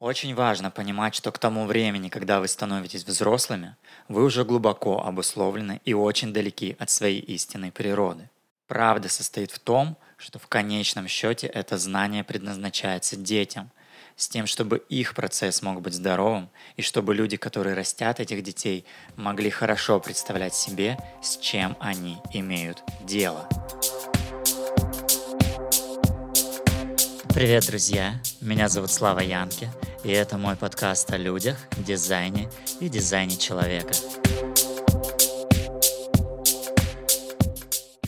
Очень важно понимать, что к тому времени, когда вы становитесь взрослыми, вы уже глубоко обусловлены и очень далеки от своей истинной природы. Правда состоит в том, что в конечном счете это знание предназначается детям, с тем, чтобы их процесс мог быть здоровым, и чтобы люди, которые растят этих детей, могли хорошо представлять себе, с чем они имеют дело. Привет, друзья! Меня зовут Слава Янки – и это мой подкаст о людях, дизайне и дизайне человека.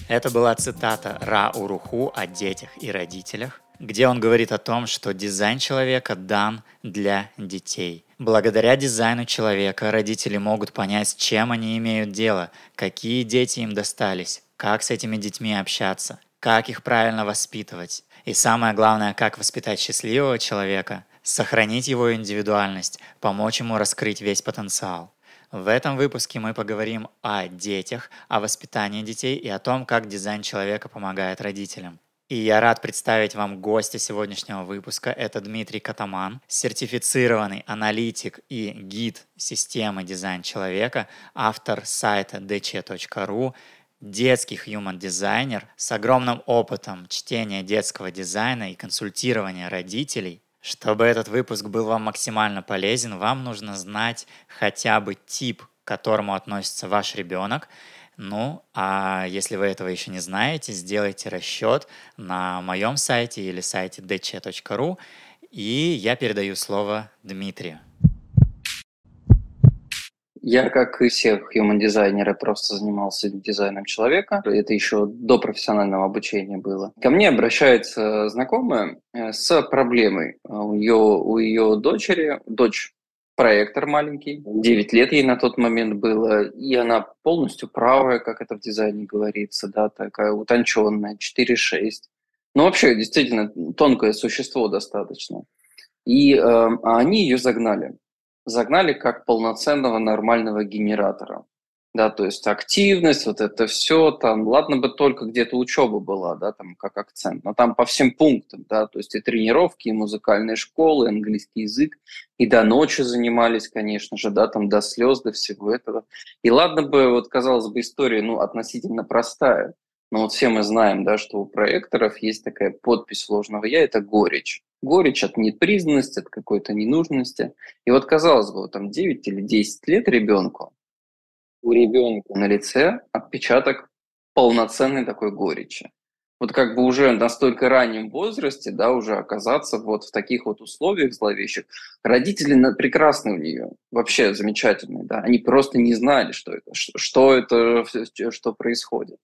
Это была цитата Ра Уруху о детях и родителях, где он говорит о том, что дизайн человека дан для детей. Благодаря дизайну человека родители могут понять, с чем они имеют дело, какие дети им достались, как с этими детьми общаться, как их правильно воспитывать. И самое главное, как воспитать счастливого человека, сохранить его индивидуальность, помочь ему раскрыть весь потенциал. В этом выпуске мы поговорим о детях, о воспитании детей и о том, как дизайн человека помогает родителям. И я рад представить вам гостя сегодняшнего выпуска. Это Дмитрий Катаман, сертифицированный аналитик и гид системы дизайн человека, автор сайта dc.ru, детский human дизайнер с огромным опытом чтения детского дизайна и консультирования родителей, чтобы этот выпуск был вам максимально полезен, вам нужно знать хотя бы тип, к которому относится ваш ребенок. Ну, а если вы этого еще не знаете, сделайте расчет на моем сайте или сайте dc.ru, и я передаю слово Дмитрию. Я, как и все human-дизайнеры, просто занимался дизайном человека. Это еще до профессионального обучения было. Ко мне обращается знакомая э, с проблемой. У ее, у ее дочери, дочь проектор маленький, 9 лет ей на тот момент было, и она полностью правая, как это в дизайне говорится, да, такая утонченная, 4-6. Ну, вообще, действительно, тонкое существо достаточно. И э, они ее загнали загнали как полноценного нормального генератора. Да, то есть активность, вот это все, там, ладно бы только где-то учеба была, да, там, как акцент, но там по всем пунктам, да, то есть и тренировки, и музыкальные школы, и английский язык, и до ночи занимались, конечно же, да, там, до слез, до всего этого. И ладно бы, вот, казалось бы, история, ну, относительно простая, но вот все мы знаем, да, что у проекторов есть такая подпись сложного «я» — это горечь горечь от непризнанности, от какой-то ненужности. И вот, казалось бы, там 9 или 10 лет ребенку, у ребенка на лице отпечаток полноценной такой горечи. Вот как бы уже на столько раннем возрасте, да, уже оказаться вот в таких вот условиях зловещих. Родители прекрасны у нее, вообще замечательные, да, они просто не знали, что это, что это, что происходит.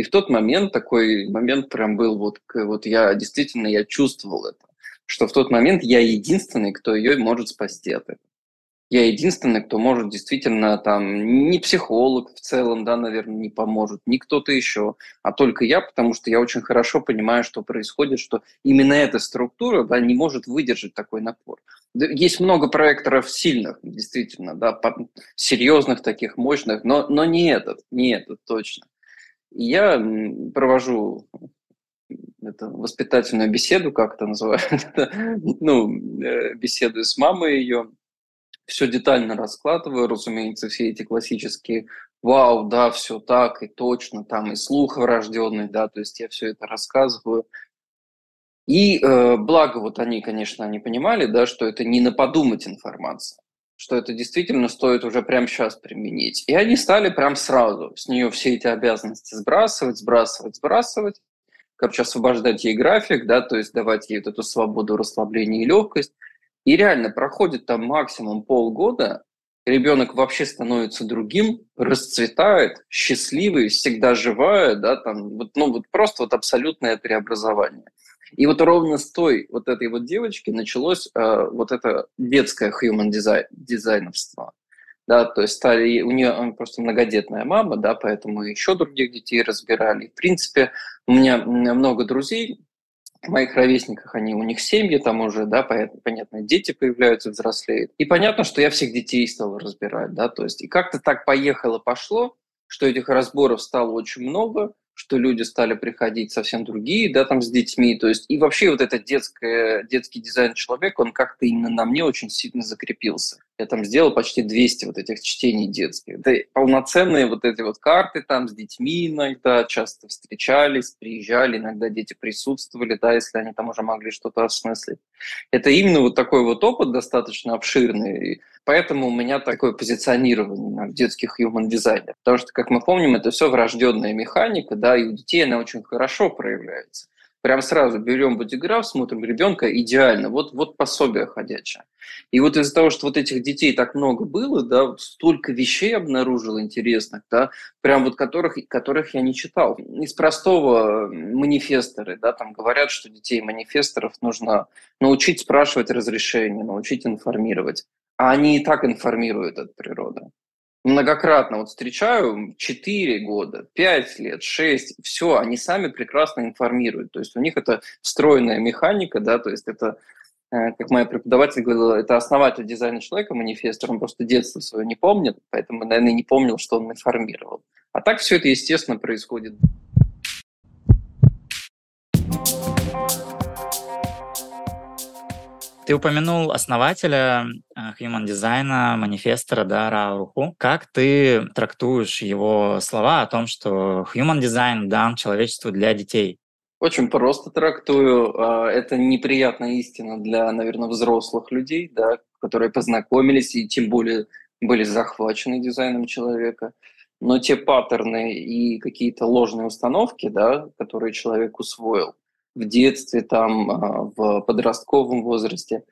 И в тот момент такой момент прям был вот, вот я действительно я чувствовал это что в тот момент я единственный, кто ее может спасти от этого. Я единственный, кто может действительно там, не психолог в целом, да, наверное, не поможет, не кто-то еще, а только я, потому что я очень хорошо понимаю, что происходит, что именно эта структура, да, не может выдержать такой напор. Есть много проекторов сильных, действительно, да, серьезных таких, мощных, но, но не этот, не этот точно. Я провожу это воспитательную беседу, как это называют, ну, э, беседую с мамой ее, все детально раскладываю, разумеется, все эти классические «Вау, да, все так и точно», там и слух врожденный, да, то есть я все это рассказываю. И э, благо вот они, конечно, они понимали, да, что это не на подумать информация, что это действительно стоит уже прямо сейчас применить. И они стали прям сразу с нее все эти обязанности сбрасывать, сбрасывать, сбрасывать короче, освобождать ей график, да, то есть давать ей вот эту свободу, расслабление и легкость. И реально проходит там максимум полгода, ребенок вообще становится другим, расцветает, счастливый, всегда живая, да, там, вот, ну, вот просто вот абсолютное преобразование. И вот ровно с той вот этой вот девочки началось э, вот это детское human design, дизайновство да, то есть стали, у нее просто многодетная мама, да, поэтому еще других детей разбирали. В принципе, у меня много друзей, моих ровесниках, они, у них семьи там уже, да, понятно, понятно, дети появляются, взрослеют. И понятно, что я всех детей стал разбирать, да, то есть и как-то так поехало, пошло, что этих разборов стало очень много, что люди стали приходить совсем другие, да, там с детьми, то есть и вообще вот этот детское, детский дизайн человека, он как-то именно на мне очень сильно закрепился. Я там сделал почти 200 вот этих чтений детских. Это полноценные вот эти вот карты там с детьми иногда часто встречались, приезжали, иногда дети присутствовали, да, если они там уже могли что-то осмыслить. Это именно вот такой вот опыт достаточно обширный, поэтому у меня такое позиционирование в детских human дизайнер. Потому что, как мы помним, это все врожденная механика, да, и у детей она очень хорошо проявляется. Прям сразу берем бодиграф, смотрим ребенка, идеально, вот, вот пособие ходячее. И вот из-за того, что вот этих детей так много было, да, столько вещей обнаружил интересных, да, прям вот которых, которых я не читал. Из простого манифесторы, да, там говорят, что детей манифесторов нужно научить спрашивать разрешение, научить информировать. А они и так информируют от природы многократно вот встречаю 4 года, 5 лет, 6, все, они сами прекрасно информируют. То есть у них это встроенная механика, да, то есть это, э, как моя преподаватель говорила, это основатель дизайна человека, манифестор, он просто детство свое не помнит, поэтому, наверное, не помнил, что он информировал. А так все это, естественно, происходит. Ты упомянул основателя э, Human Design, манифестора, да, Рауруху. Как ты трактуешь его слова о том, что Human Design дан человечеству для детей? Очень просто трактую. А, это неприятная истина для, наверное, взрослых людей, да, которые познакомились и тем более были захвачены дизайном человека. Но те паттерны и какие-то ложные установки, да, которые человек усвоил, в детстве, там, а, в подростковом возрасте,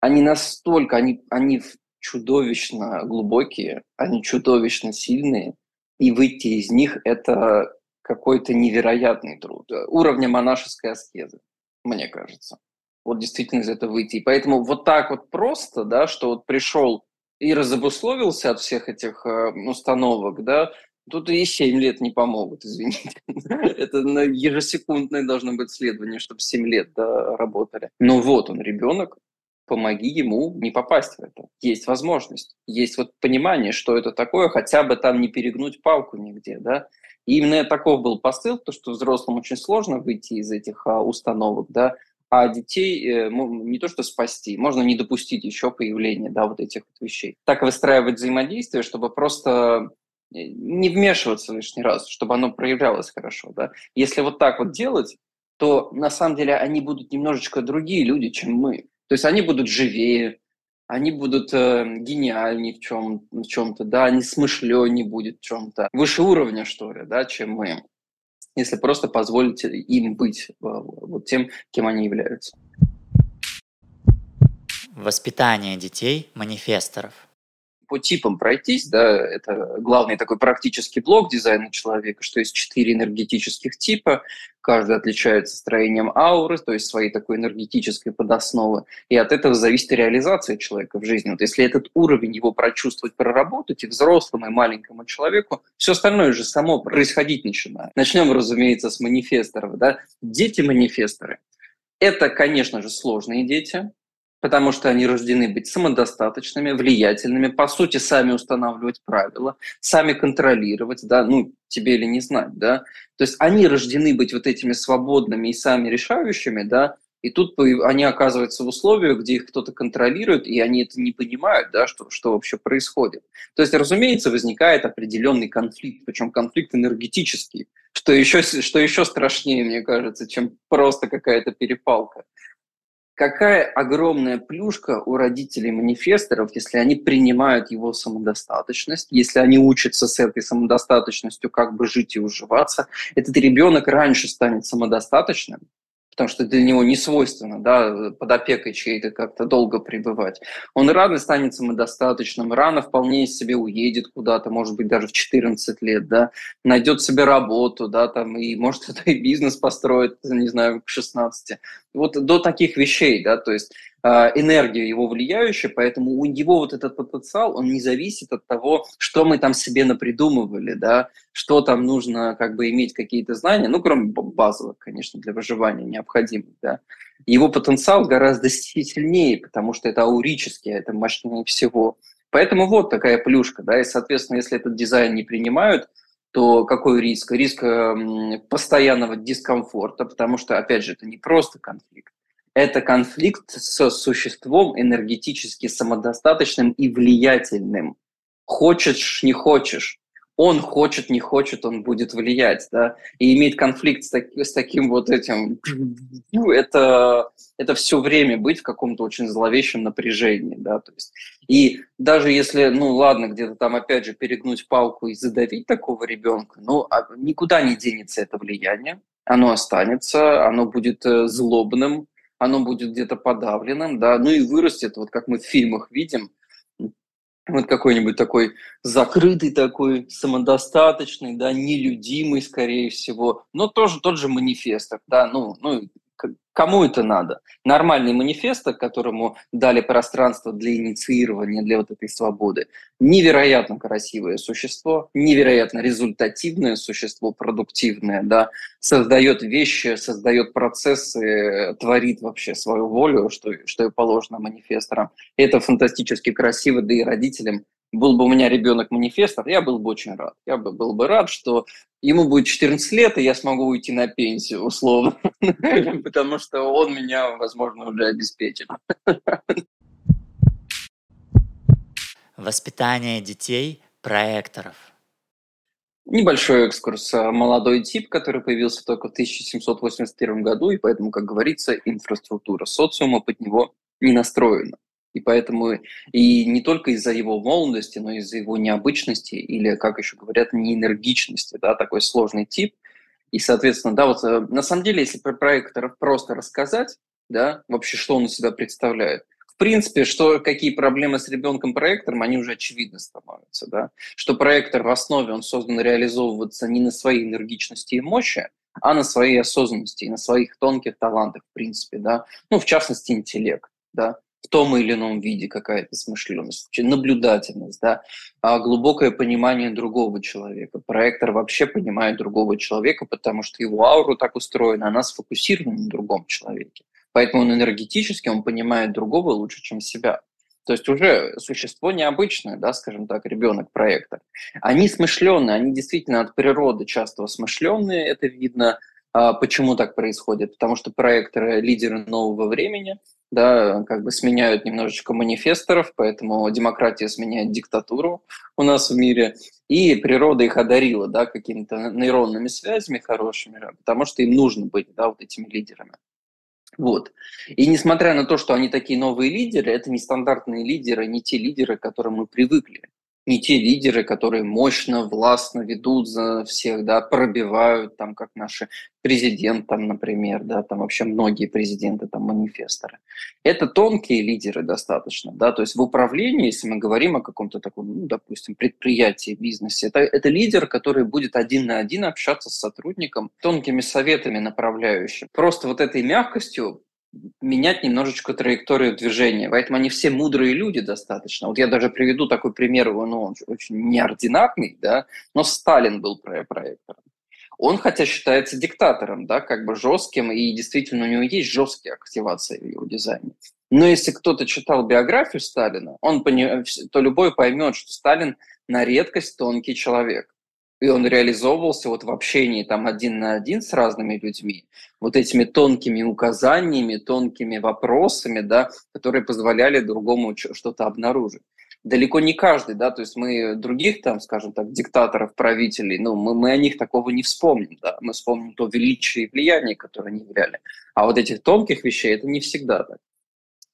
они настолько, они, они чудовищно глубокие, они чудовищно сильные, и выйти из них – это какой-то невероятный труд. Уровня монашеской аскезы, мне кажется. Вот действительно из этого выйти. И поэтому вот так вот просто, да, что вот пришел и разобусловился от всех этих э, установок, да, Тут и 7 лет не помогут, извините. Это на ежесекундное должно быть следование, чтобы 7 лет да, работали. Но вот он, ребенок, помоги ему не попасть в это. Есть возможность, есть вот понимание, что это такое, хотя бы там не перегнуть палку нигде, да. И именно таков был посыл, то, что взрослым очень сложно выйти из этих а, установок, да, а детей э, не то что спасти, можно не допустить еще появления, да, вот этих вот вещей. Так выстраивать взаимодействие, чтобы просто не вмешиваться лишний раз, чтобы оно проявлялось хорошо. Да? Если вот так вот делать, то на самом деле они будут немножечко другие люди, чем мы. То есть они будут живее, они будут э, гениальнее в, чем, в чем-то, да, они смышленнее будет в чем-то, выше уровня, что ли, да, чем мы, если просто позволить им быть э, вот тем, кем они являются. Воспитание детей манифесторов по типам пройтись, да, это главный такой практический блок дизайна человека, что есть четыре энергетических типа, каждый отличается строением ауры, то есть своей такой энергетической подосновы, и от этого зависит реализация человека в жизни. Вот если этот уровень его прочувствовать, проработать, и взрослому, и маленькому человеку, все остальное же само происходить начинает. Начнем, разумеется, с манифесторов. Да? Дети-манифесторы. Это, конечно же, сложные дети, потому что они рождены быть самодостаточными, влиятельными, по сути, сами устанавливать правила, сами контролировать, да, ну, тебе или не знать, да. То есть они рождены быть вот этими свободными и сами решающими, да, и тут они оказываются в условиях, где их кто-то контролирует, и они это не понимают, да, что, что вообще происходит. То есть, разумеется, возникает определенный конфликт, причем конфликт энергетический, что еще, что еще страшнее, мне кажется, чем просто какая-то перепалка какая огромная плюшка у родителей манифесторов, если они принимают его самодостаточность, если они учатся с этой самодостаточностью как бы жить и уживаться. Этот ребенок раньше станет самодостаточным, потому что для него не свойственно да, под опекой чьей-то как-то долго пребывать. Он рано станет самодостаточным, рано вполне себе уедет куда-то, может быть, даже в 14 лет, да, найдет себе работу, да, там, и может это и бизнес построит, не знаю, к 16. Вот до таких вещей, да, то есть а, энергия его влияющая, поэтому у него вот этот потенциал, он не зависит от того, что мы там себе напридумывали, да, что там нужно как бы иметь какие-то знания, ну, кроме базовых, конечно, для выживания необходимых, да. Его потенциал гораздо сильнее, потому что это аурически, это мощнее всего. Поэтому вот такая плюшка, да, и, соответственно, если этот дизайн не принимают, то какой риск? Риск постоянного дискомфорта, потому что, опять же, это не просто конфликт, это конфликт с существом энергетически самодостаточным и влиятельным. Хочешь, не хочешь. Он хочет, не хочет, он будет влиять, да, и иметь конфликт с, так, с таким вот этим, это, это все время быть в каком-то очень зловещем напряжении, да, то есть, и даже если, ну, ладно, где-то там, опять же, перегнуть палку и задавить такого ребенка, ну, а никуда не денется это влияние, оно останется, оно будет э, злобным, оно будет где-то подавленным, да, ну и вырастет, вот как мы в фильмах видим, вот какой-нибудь такой закрытый такой, самодостаточный, да, нелюдимый, скорее всего, но тоже тот же манифестор, да, ну, ну Кому это надо? Нормальный манифест, которому дали пространство для инициирования, для вот этой свободы. Невероятно красивое существо, невероятно результативное существо, продуктивное, да, создает вещи, создает процессы, творит вообще свою волю, что, что и положено манифесторам. это фантастически красиво, да и родителям был бы у меня ребенок манифестор, я был бы очень рад. Я бы был бы рад, что ему будет 14 лет, и я смогу уйти на пенсию, условно, потому что он меня, возможно, уже обеспечит. Воспитание детей проекторов. Небольшой экскурс. Молодой тип, который появился только в 1781 году, и поэтому, как говорится, инфраструктура социума под него не настроена. И поэтому и не только из-за его молодости, но и из-за его необычности или, как еще говорят, неэнергичности, да, такой сложный тип. И, соответственно, да, вот э, на самом деле, если про проектор просто рассказать, да, вообще, что он из себя представляет, в принципе, что, какие проблемы с ребенком-проектором, они уже очевидно становятся, да, что проектор в основе, он создан реализовываться не на своей энергичности и мощи, а на своей осознанности и на своих тонких талантах, в принципе, да, ну, в частности, интеллект, да, в том или ином виде какая-то смышленность, наблюдательность, да, а глубокое понимание другого человека. Проектор вообще понимает другого человека, потому что его ауру так устроена, она сфокусирована на другом человеке. Поэтому он энергетически, он понимает другого лучше, чем себя. То есть уже существо необычное, да, скажем так, ребенок-проектор. Они смышленные, они действительно от природы часто смышленные, это видно. А почему так происходит? Потому что проекторы – лидеры нового времени – да, как бы сменяют немножечко манифесторов, поэтому демократия сменяет диктатуру у нас в мире, и природа их одарила, да, какими-то нейронными связями хорошими, потому что им нужно быть, да, вот этими лидерами. Вот. И несмотря на то, что они такие новые лидеры, это не стандартные лидеры, не те лидеры, к которым мы привыкли не те лидеры, которые мощно, властно ведут за всех, да, пробивают, там, как наши президент, там, например, да, там вообще многие президенты, там, манифесторы. Это тонкие лидеры достаточно, да, то есть в управлении, если мы говорим о каком-то таком, ну, допустим, предприятии, бизнесе, это, это лидер, который будет один на один общаться с сотрудником, тонкими советами направляющим. Просто вот этой мягкостью менять немножечко траекторию движения. Поэтому они все мудрые люди достаточно. Вот я даже приведу такой пример, ну, он очень неординарный, да, но Сталин был проектором. Он, хотя считается диктатором, да, как бы жестким, и действительно у него есть жесткие активации в его дизайне. Но если кто-то читал биографию Сталина, он пони... то любой поймет, что Сталин на редкость тонкий человек и он реализовывался вот в общении там один на один с разными людьми, вот этими тонкими указаниями, тонкими вопросами, да, которые позволяли другому что-то обнаружить. Далеко не каждый, да, то есть мы других там, скажем так, диктаторов, правителей, ну, мы, мы о них такого не вспомним, да, мы вспомним то величие и влияние, которое они являли. А вот этих тонких вещей это не всегда так.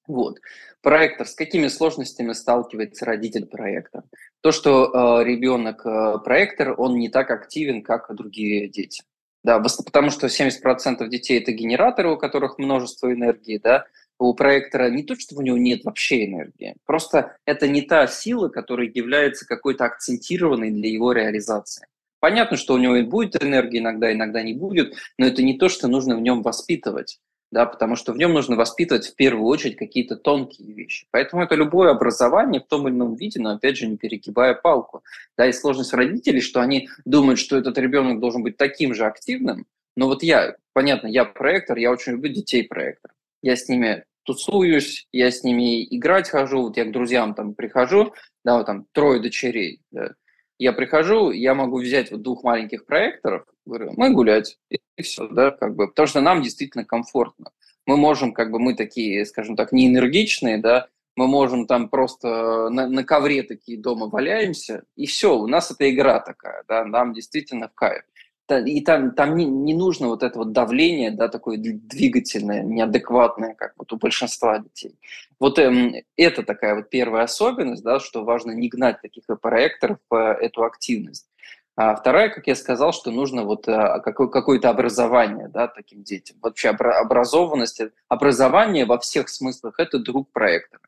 Вот. Проектор. С какими сложностями сталкивается родитель проекта? То, что э, ребенок э, проектор, он не так активен, как другие дети. Да, потому что 70% детей это генераторы, у которых множество энергии, да, у проектора не то, что у него нет вообще энергии, просто это не та сила, которая является какой-то акцентированной для его реализации. Понятно, что у него будет энергия иногда, иногда не будет, но это не то, что нужно в нем воспитывать да, потому что в нем нужно воспитывать в первую очередь какие-то тонкие вещи. Поэтому это любое образование в том или ином виде, но опять же не перегибая палку. Да, и сложность родителей, что они думают, что этот ребенок должен быть таким же активным, но вот я, понятно, я проектор, я очень люблю детей проектор. Я с ними тусуюсь, я с ними играть хожу, вот я к друзьям там прихожу, да, вот там трое дочерей, да, Я прихожу, я могу взять вот двух маленьких проекторов, говорю, мы гулять, и все, да, как бы, потому что нам действительно комфортно. Мы можем, как бы, мы такие, скажем так, не энергичные, да, мы можем там просто на, на ковре такие дома валяемся, и все, у нас это игра такая, да, нам действительно в кайф. И там, там не, не нужно вот это вот давление, да, такое двигательное, неадекватное, как вот у большинства детей. Вот эм, это такая вот первая особенность, да, что важно не гнать таких проекторов по эту активность. А вторая, как я сказал, что нужно вот а, какое-то образование да, таким детям. Вообще образованность, образование во всех смыслах – это друг проектора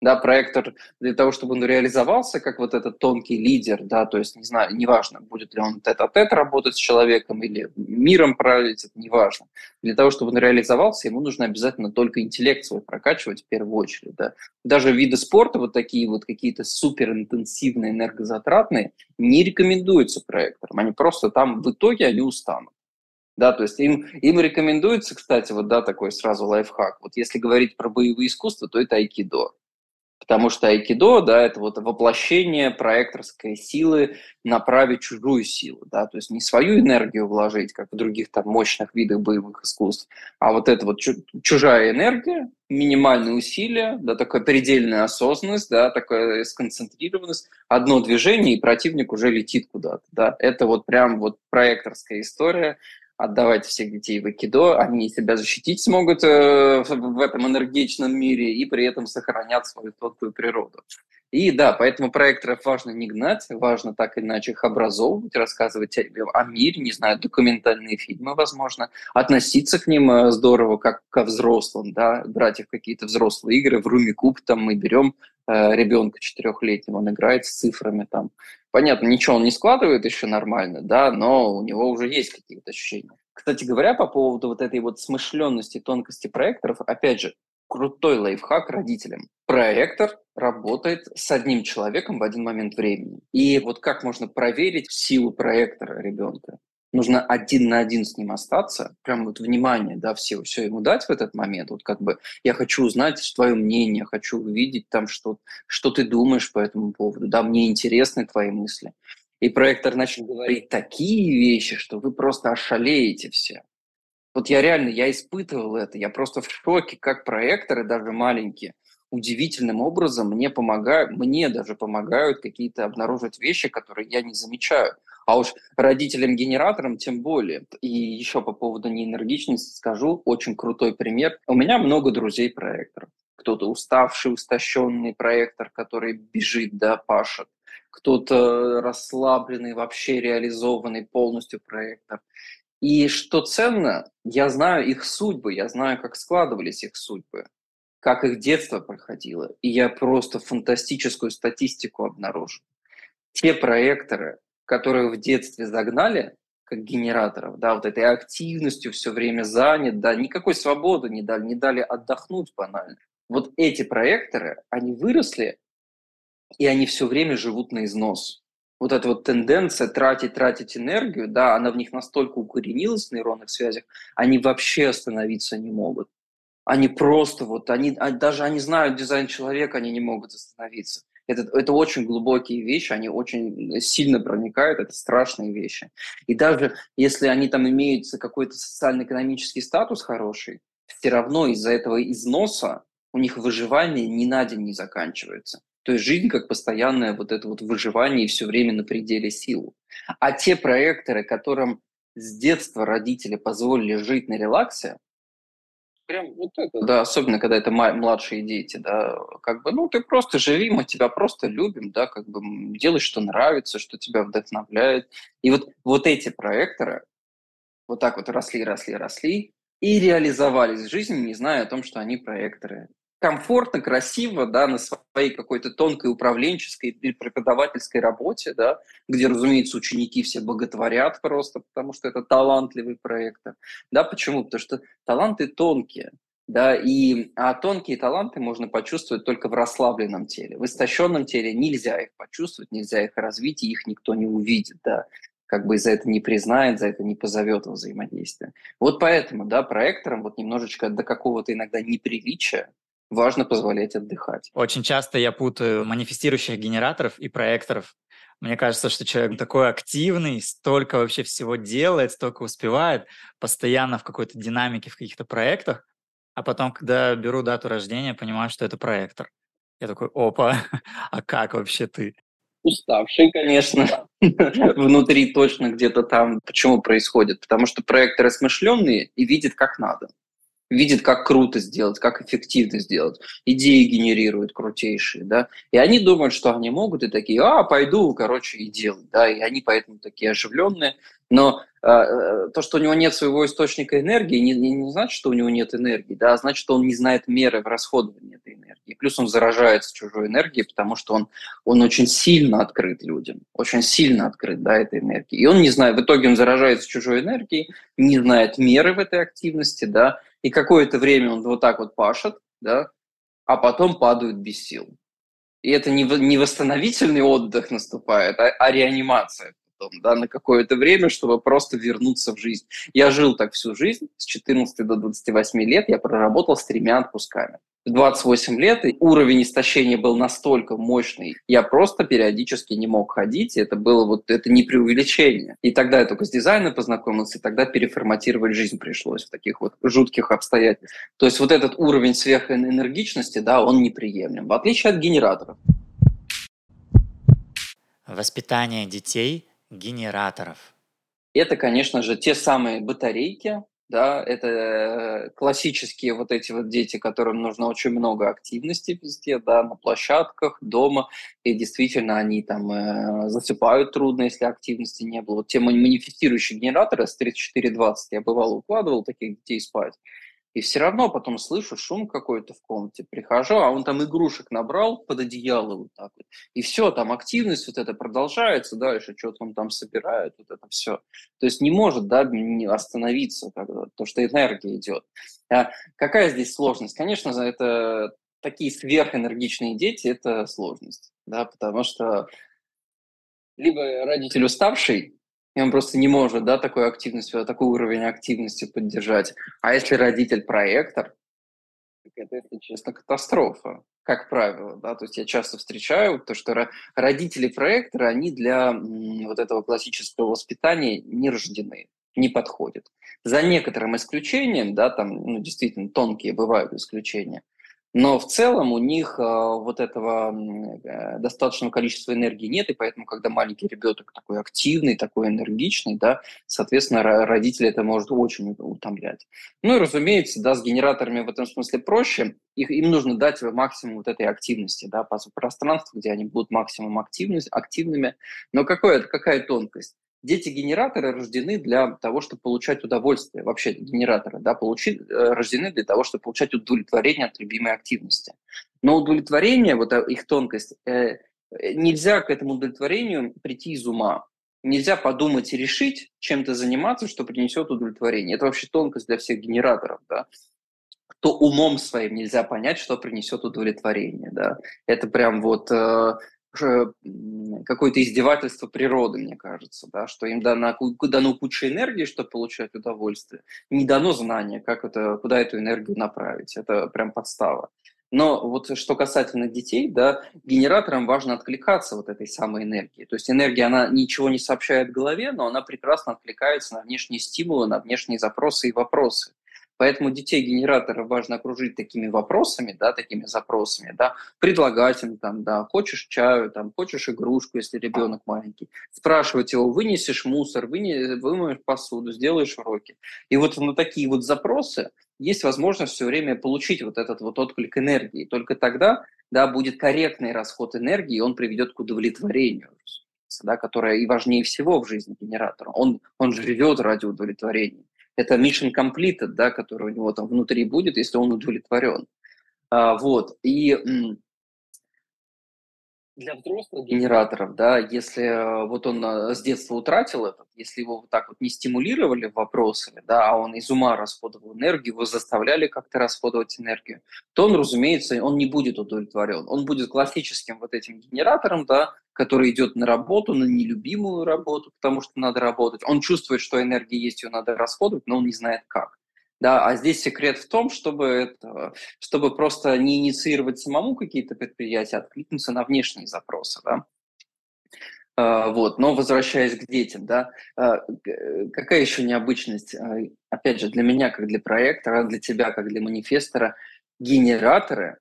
да, проектор для того, чтобы он реализовался как вот этот тонкий лидер, да, то есть, не знаю, неважно, будет ли он тет-а-тет работать с человеком или миром править, это неважно. Для того, чтобы он реализовался, ему нужно обязательно только интеллект свой прокачивать в первую очередь, да. Даже виды спорта, вот такие вот какие-то суперинтенсивные, энергозатратные, не рекомендуются проекторам, они просто там в итоге они устанут. Да, то есть им, им рекомендуется, кстати, вот, да, такой сразу лайфхак. Вот если говорить про боевые искусства, то это айкидо. Потому что айкидо, да, это вот воплощение проекторской силы направить чужую силу, да, то есть не свою энергию вложить, как в других там мощных видах боевых искусств, а вот это вот чужая энергия, минимальные усилия, да, такая предельная осознанность, да, такая сконцентрированность, одно движение, и противник уже летит куда-то, да, это вот прям вот проекторская история, отдавать всех детей в айкидо, они себя защитить смогут э, в этом энергичном мире и при этом сохранят свою тонкую природу. И да, поэтому проекторов важно не гнать, важно так или иначе их образовывать, рассказывать о, мире, не знаю, документальные фильмы, возможно, относиться к ним э, здорово, как ко взрослым, да, брать их какие-то взрослые игры, в руми куб там мы берем ребенка четырехлетнего, он играет с цифрами там, Понятно, ничего он не складывает еще нормально, да, но у него уже есть какие-то ощущения. Кстати говоря, по поводу вот этой вот смышленности, тонкости проекторов, опять же, крутой лайфхак родителям. Проектор работает с одним человеком в один момент времени. И вот как можно проверить силу проектора ребенка? Нужно один на один с ним остаться, прям вот внимание, да, все, все ему дать в этот момент, вот как бы я хочу узнать твое мнение, хочу увидеть там, что, что ты думаешь по этому поводу, да, мне интересны твои мысли. И проектор начал говорить такие вещи, что вы просто ошалеете все. Вот я реально, я испытывал это, я просто в шоке, как проекторы, даже маленькие, удивительным образом мне помогают, мне даже помогают какие-то обнаружить вещи, которые я не замечаю. А уж родителям-генераторам тем более. И еще по поводу неэнергичности скажу, очень крутой пример. У меня много друзей-проекторов. Кто-то уставший, истощенный проектор, который бежит, да, пашет. Кто-то расслабленный, вообще реализованный полностью проектор. И что ценно, я знаю их судьбы, я знаю, как складывались их судьбы, как их детство проходило. И я просто фантастическую статистику обнаружил. Те проекторы, которые в детстве загнали, как генераторов, да, вот этой активностью все время занят, да, никакой свободы не дали, не дали отдохнуть банально. Вот эти проекторы, они выросли, и они все время живут на износ. Вот эта вот тенденция тратить, тратить энергию, да, она в них настолько укоренилась в нейронных связях, они вообще остановиться не могут. Они просто вот, они, а, даже они знают дизайн человека, они не могут остановиться. Это, это очень глубокие вещи, они очень сильно проникают, это страшные вещи. И даже если они там имеют какой-то социально-экономический статус хороший, все равно из-за этого износа у них выживание ни на день не заканчивается. То есть жизнь как постоянное вот это вот выживание и все время на пределе сил. А те проекторы, которым с детства родители позволили жить на релаксе, Прям вот это, да, особенно когда это младшие дети, да, как бы, ну, ты просто живи, мы тебя просто любим, да, как бы делай, что нравится, что тебя вдохновляет. И вот, вот эти проекторы вот так вот росли, росли, росли и реализовались в жизни, не зная о том, что они проекторы комфортно, красиво, да, на своей какой-то тонкой управленческой или преподавательской работе, да, где, разумеется, ученики все боготворят просто, потому что это талантливый проектор. Да, почему? Потому что таланты тонкие, да, и а тонкие таланты можно почувствовать только в расслабленном теле. В истощенном теле нельзя их почувствовать, нельзя их развить, и их никто не увидит, да как бы за это не признает, за это не позовет во взаимодействие. Вот поэтому, да, проекторам вот немножечко до какого-то иногда неприличия важно позволять отдыхать. Очень часто я путаю манифестирующих генераторов и проекторов. Мне кажется, что человек такой активный, столько вообще всего делает, столько успевает, постоянно в какой-то динамике, в каких-то проектах, а потом, когда беру дату рождения, понимаю, что это проектор. Я такой, опа, а как вообще ты? Уставший, конечно. Внутри точно где-то там. Почему происходит? Потому что проекторы смышленные и видят, как надо видит, как круто сделать, как эффективно сделать, идеи генерируют крутейшие, да, и они думают, что они могут, и такие, а, пойду, короче, и делать, да, и они поэтому такие оживленные, но то, что у него нет своего источника энергии, не, не, не значит, что у него нет энергии, да, а значит, что он не знает меры в расходовании этой энергии. Плюс он заражается чужой энергией, потому что он, он очень сильно открыт людям, очень сильно открыт, да, этой энергии. И он не знает, в итоге он заражается чужой энергией, не знает меры в этой активности, да, и какое-то время он вот так вот пашет, да, а потом падают без сил. И это не, не восстановительный отдых наступает, а, а реанимация потом, да, на какое-то время, чтобы просто вернуться в жизнь. Я жил так всю жизнь, с 14 до 28 лет я проработал с тремя отпусками. В 28 лет уровень истощения был настолько мощный, я просто периодически не мог ходить, и это было вот, это не преувеличение. И тогда я только с дизайном познакомился, и тогда переформатировать жизнь пришлось в таких вот жутких обстоятельствах. То есть вот этот уровень сверхэнергичности, да, он неприемлем, в отличие от генераторов. Воспитание детей генераторов. Это, конечно же, те самые батарейки, да, это э, классические вот эти вот дети, которым нужно очень много активности везде, да, на площадках, дома, и действительно они там э, засыпают трудно, если активности не было. Вот те манифестирующие генераторы с 3420, я бывало укладывал таких детей спать, и все равно потом слышу шум какой-то в комнате, прихожу, а он там игрушек набрал под одеяло вот так вот. И все, там активность вот это продолжается дальше, что-то он там собирает, вот это все. То есть не может, да, остановиться, когда, то, что энергия идет. А какая здесь сложность? Конечно, это такие сверхэнергичные дети – это сложность, да, потому что либо родитель уставший, и он просто не может, да, такой активностью, такой уровень активности поддержать. А если родитель проектор, это, если честно, катастрофа, как правило, да, то есть я часто встречаю то, что родители проектора, они для вот этого классического воспитания не рождены, не подходят. За некоторым исключением, да, там, ну, действительно, тонкие бывают исключения – но в целом у них э, вот этого э, достаточного количества энергии нет, и поэтому, когда маленький ребенок такой активный, такой энергичный, да, соответственно, родители это может очень утомлять. Ну и, разумеется, да, с генераторами в этом смысле проще, их, им нужно дать максимум вот этой активности, да, по пространству, где они будут максимум активность, активными. Но какое, какая тонкость? Дети-генераторы рождены для того, чтобы получать удовольствие. Вообще генераторы да, получи, э, рождены для того, чтобы получать удовлетворение от любимой активности. Но удовлетворение, вот э, их тонкость, э, нельзя к этому удовлетворению прийти из ума. Нельзя подумать и решить, чем-то заниматься, что принесет удовлетворение. Это вообще тонкость для всех генераторов. Да? то умом своим нельзя понять, что принесет удовлетворение. Да? Это прям вот какое-то издевательство природы, мне кажется, да, что им дано, дано куча энергии, чтобы получать удовольствие, не дано знания, как это, куда эту энергию направить. Это прям подстава. Но вот что касательно детей, да, генераторам важно откликаться вот этой самой энергии. То есть энергия, она ничего не сообщает голове, но она прекрасно откликается на внешние стимулы, на внешние запросы и вопросы. Поэтому детей генератора важно окружить такими вопросами, да, такими запросами, да, предлагать им там, да, хочешь чаю, там, хочешь игрушку, если ребенок маленький, спрашивать его, вынесешь мусор, выне, вымоешь посуду, сделаешь уроки. И вот на такие вот запросы есть возможность все время получить вот этот вот отклик энергии. Только тогда, да, будет корректный расход энергии, и он приведет к удовлетворению, да, которое и важнее всего в жизни генератора. Он, он живет ради удовлетворения это mission completed, да, который у него там внутри будет, если он удовлетворен. А, вот. И для взрослых генераторов, да, если э, вот он э, с детства утратил это, если его вот так вот не стимулировали вопросами, да, а он из ума расходовал энергию, его заставляли как-то расходовать энергию, то он, разумеется, он не будет удовлетворен. Он будет классическим вот этим генератором, да, который идет на работу, на нелюбимую работу, потому что надо работать. Он чувствует, что энергия есть, ее надо расходовать, но он не знает как. Да, а здесь секрет в том, чтобы, это, чтобы просто не инициировать самому какие-то предприятия, а откликнуться на внешние запросы. Да? А, вот, но возвращаясь к детям, да, а, какая еще необычность? Опять же, для меня, как для проектора, для тебя, как для манифестора, генераторы,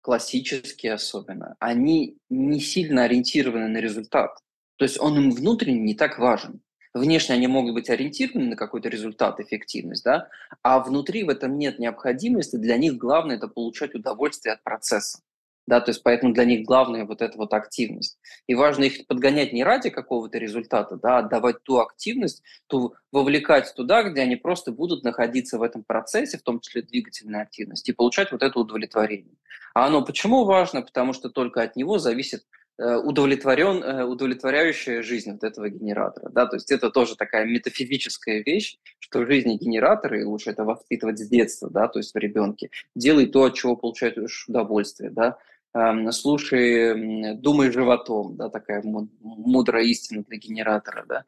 классические особенно, они не сильно ориентированы на результат. То есть он им внутренне не так важен. Внешне они могут быть ориентированы на какой-то результат, эффективность, да, а внутри в этом нет необходимости. Для них главное – это получать удовольствие от процесса да, то есть поэтому для них главная вот эта вот активность. И важно их подгонять не ради какого-то результата, да, а давать ту активность, ту вовлекать туда, где они просто будут находиться в этом процессе, в том числе двигательной активности, и получать вот это удовлетворение. А оно почему важно? Потому что только от него зависит удовлетворен, э, удовлетворяющая жизнь вот этого генератора. Да? То есть это тоже такая метафизическая вещь, что в жизни генератора, и лучше это воспитывать с детства, да, то есть в ребенке, делай то, от чего получаешь удовольствие. Да? Эм, слушай, думай животом, да, такая мудрая истина для генератора, да.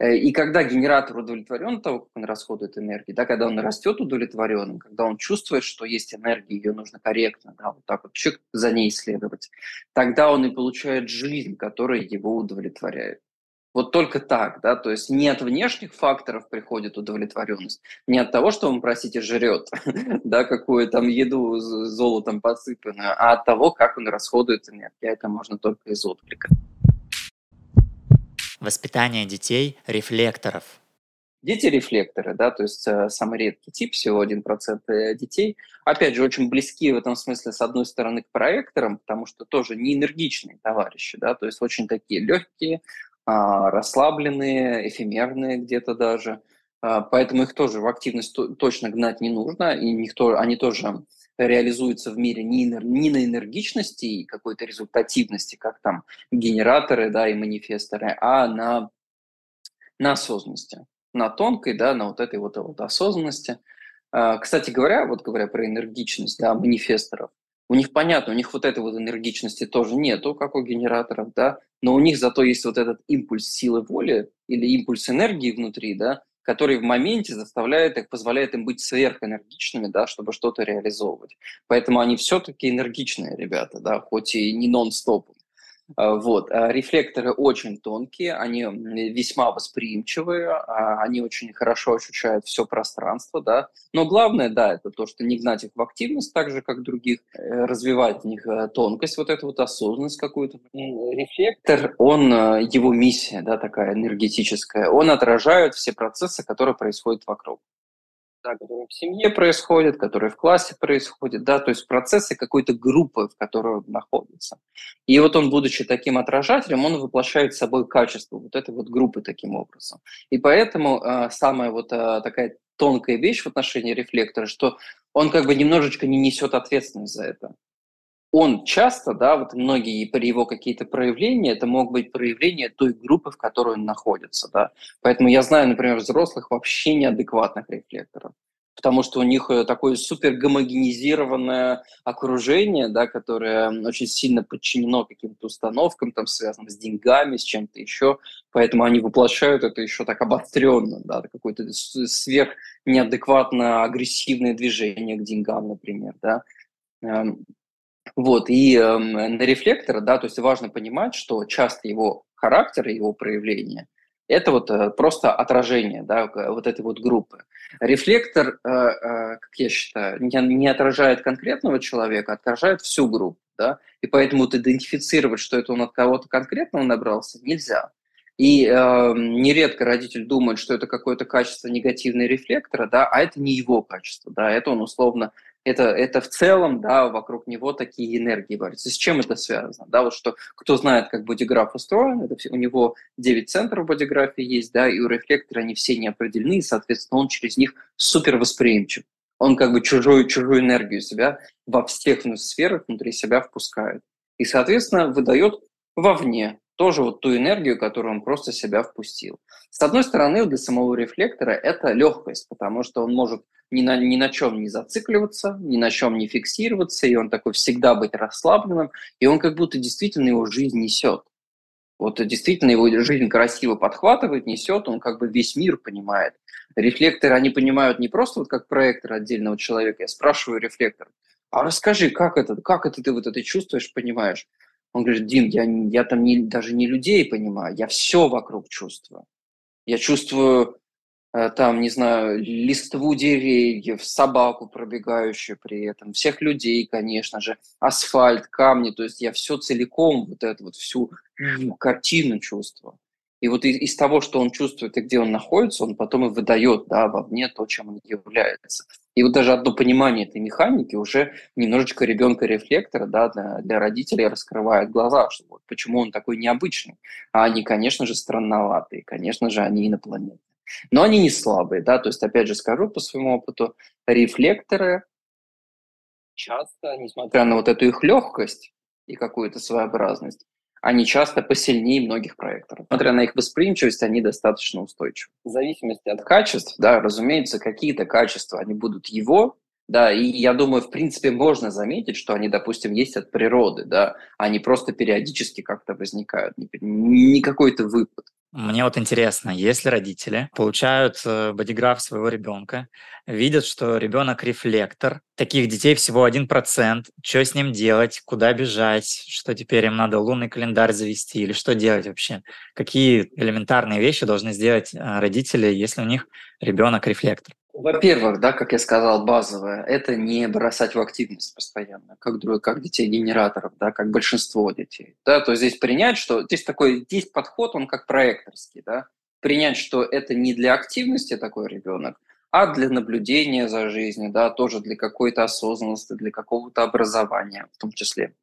Э, и когда генератор удовлетворен того, как он расходует энергию, да, когда он растет удовлетворенным, когда он чувствует, что есть энергия, ее нужно корректно, да, вот так вот чик, за ней следовать, тогда он и получает жизнь, которая его удовлетворяет. Вот только так, да, то есть не от внешних факторов приходит удовлетворенность, не от того, что он, простите, жрет, да, какую там еду золотом посыпанную, а от того, как он расходует энергию. Это можно только из отклика. Воспитание детей – рефлекторов. Дети рефлекторы, да, то есть э, самый редкий тип, всего 1% э, детей. Опять же, очень близки в этом смысле, с одной стороны, к проекторам, потому что тоже не энергичные товарищи, да, то есть очень такие легкие, расслабленные, эфемерные где-то даже. А, поэтому их тоже в активность точно гнать не нужно, и никто, они тоже реализуются в мире не, не на энергичности и какой-то результативности, как там генераторы да, и манифесторы, а на, на осознанности, на тонкой, да, на вот этой вот, вот осознанности. А, кстати говоря, вот говоря про энергичность да, манифесторов, у них понятно, у них вот этой вот энергичности тоже нету, как у генераторов, да, но у них зато есть вот этот импульс силы воли или импульс энергии внутри, да, который в моменте заставляет их, позволяет им быть сверхэнергичными, да, чтобы что-то реализовывать. Поэтому они все-таки энергичные ребята, да, хоть и не нон-стопом. А, вот. А рефлекторы очень тонкие, они весьма восприимчивые, а, они очень хорошо ощущают все пространство, да. Но главное, да, это то, что не гнать их в активность так же, как других, э, развивать в них э, тонкость, вот эту вот осознанность какую-то. Рефлектор, он, э, его миссия, да, такая энергетическая, он отражает все процессы, которые происходят вокруг да, которые в семье происходят, которые в классе происходят, да, то есть процессы какой-то группы, в которой он находится. И вот он, будучи таким отражателем, он воплощает собой качество вот этой вот группы таким образом. И поэтому э, самая вот э, такая тонкая вещь в отношении рефлектора, что он как бы немножечко не несет ответственность за это он часто, да, вот многие при его какие-то проявления, это могут быть проявления той группы, в которой он находится, да. Поэтому я знаю, например, взрослых вообще неадекватных рефлекторов, потому что у них э, такое супер гомогенизированное окружение, да, которое очень сильно подчинено каким-то установкам, там, связанным с деньгами, с чем-то еще, поэтому они воплощают это еще так обостренно, да, какое-то сверх неадекватно агрессивное движение к деньгам, например, да. Вот, и э, на рефлектора, да, то есть важно понимать, что часто его характер, его проявление – это вот э, просто отражение, да, вот этой вот группы. Рефлектор, э, э, как я считаю, не, отражает конкретного человека, а отражает всю группу, да, и поэтому вот идентифицировать, что это он от кого-то конкретного набрался, нельзя. И э, нередко родитель думает, что это какое-то качество негативного рефлектора, да, а это не его качество, да, это он условно это, это в целом, да, вокруг него такие энергии варятся. С чем это связано? Да, вот что, кто знает, как бодиграф устроен, это все, у него 9 центров бодиграфии есть, да, и у рефлектора они все не определены, и, соответственно, он через них супер восприимчив. Он как бы чужую, чужую энергию себя во всех сферах внутри себя впускает. И, соответственно, выдает вовне тоже вот ту энергию, которую он просто себя впустил. С одной стороны, для самого рефлектора это легкость, потому что он может ни на, ни на чем не зацикливаться, ни на чем не фиксироваться, и он такой всегда быть расслабленным, и он как будто действительно его жизнь несет. Вот действительно его жизнь красиво подхватывает, несет, он как бы весь мир понимает. Рефлекторы, они понимают не просто вот как проектор отдельного человека. Я спрашиваю рефлектор, а расскажи, как это, как это ты вот это чувствуешь, понимаешь? Он говорит, Дим, я, я там не, даже не людей понимаю, я все вокруг чувствую. Я чувствую там, не знаю, листву деревьев, собаку, пробегающую при этом, всех людей, конечно же, асфальт, камни, то есть я все целиком, вот эту вот всю картину чувствую. И вот из, из того, что он чувствует и где он находится, он потом и выдает да, вовне то, чем он является. И вот даже одно понимание этой механики уже немножечко ребенка-рефлектора да, для, для родителей раскрывает глаза, что вот почему он такой необычный. А они, конечно же, странноватые, конечно же, они инопланетные. Но они не слабые, да, то есть, опять же, скажу по своему опыту, рефлекторы часто, несмотря на вот эту их легкость и какую-то своеобразность, они часто посильнее многих проекторов. Несмотря на их восприимчивость, они достаточно устойчивы. В зависимости от качеств, да, разумеется, какие-то качества, они будут его, да, и я думаю, в принципе, можно заметить, что они, допустим, есть от природы, да, они просто периодически как-то возникают, не, не какой-то выпад. Мне вот интересно, если родители получают э, бодиграф своего ребенка, видят, что ребенок рефлектор, таких детей всего 1%, что с ним делать, куда бежать, что теперь им надо лунный календарь завести или что делать вообще? Какие элементарные вещи должны сделать э, родители, если у них ребенок рефлектор? Во-первых, да, как я сказал, базовое, это не бросать в активность постоянно, как, как детей-генераторов, да, как большинство детей. Да, то здесь принять, что здесь такой, здесь подход, он как проекторский, да, принять, что это не для активности такой ребенок, а для наблюдения за жизнью, да, тоже для какой-то осознанности, для какого-то образования в том числе.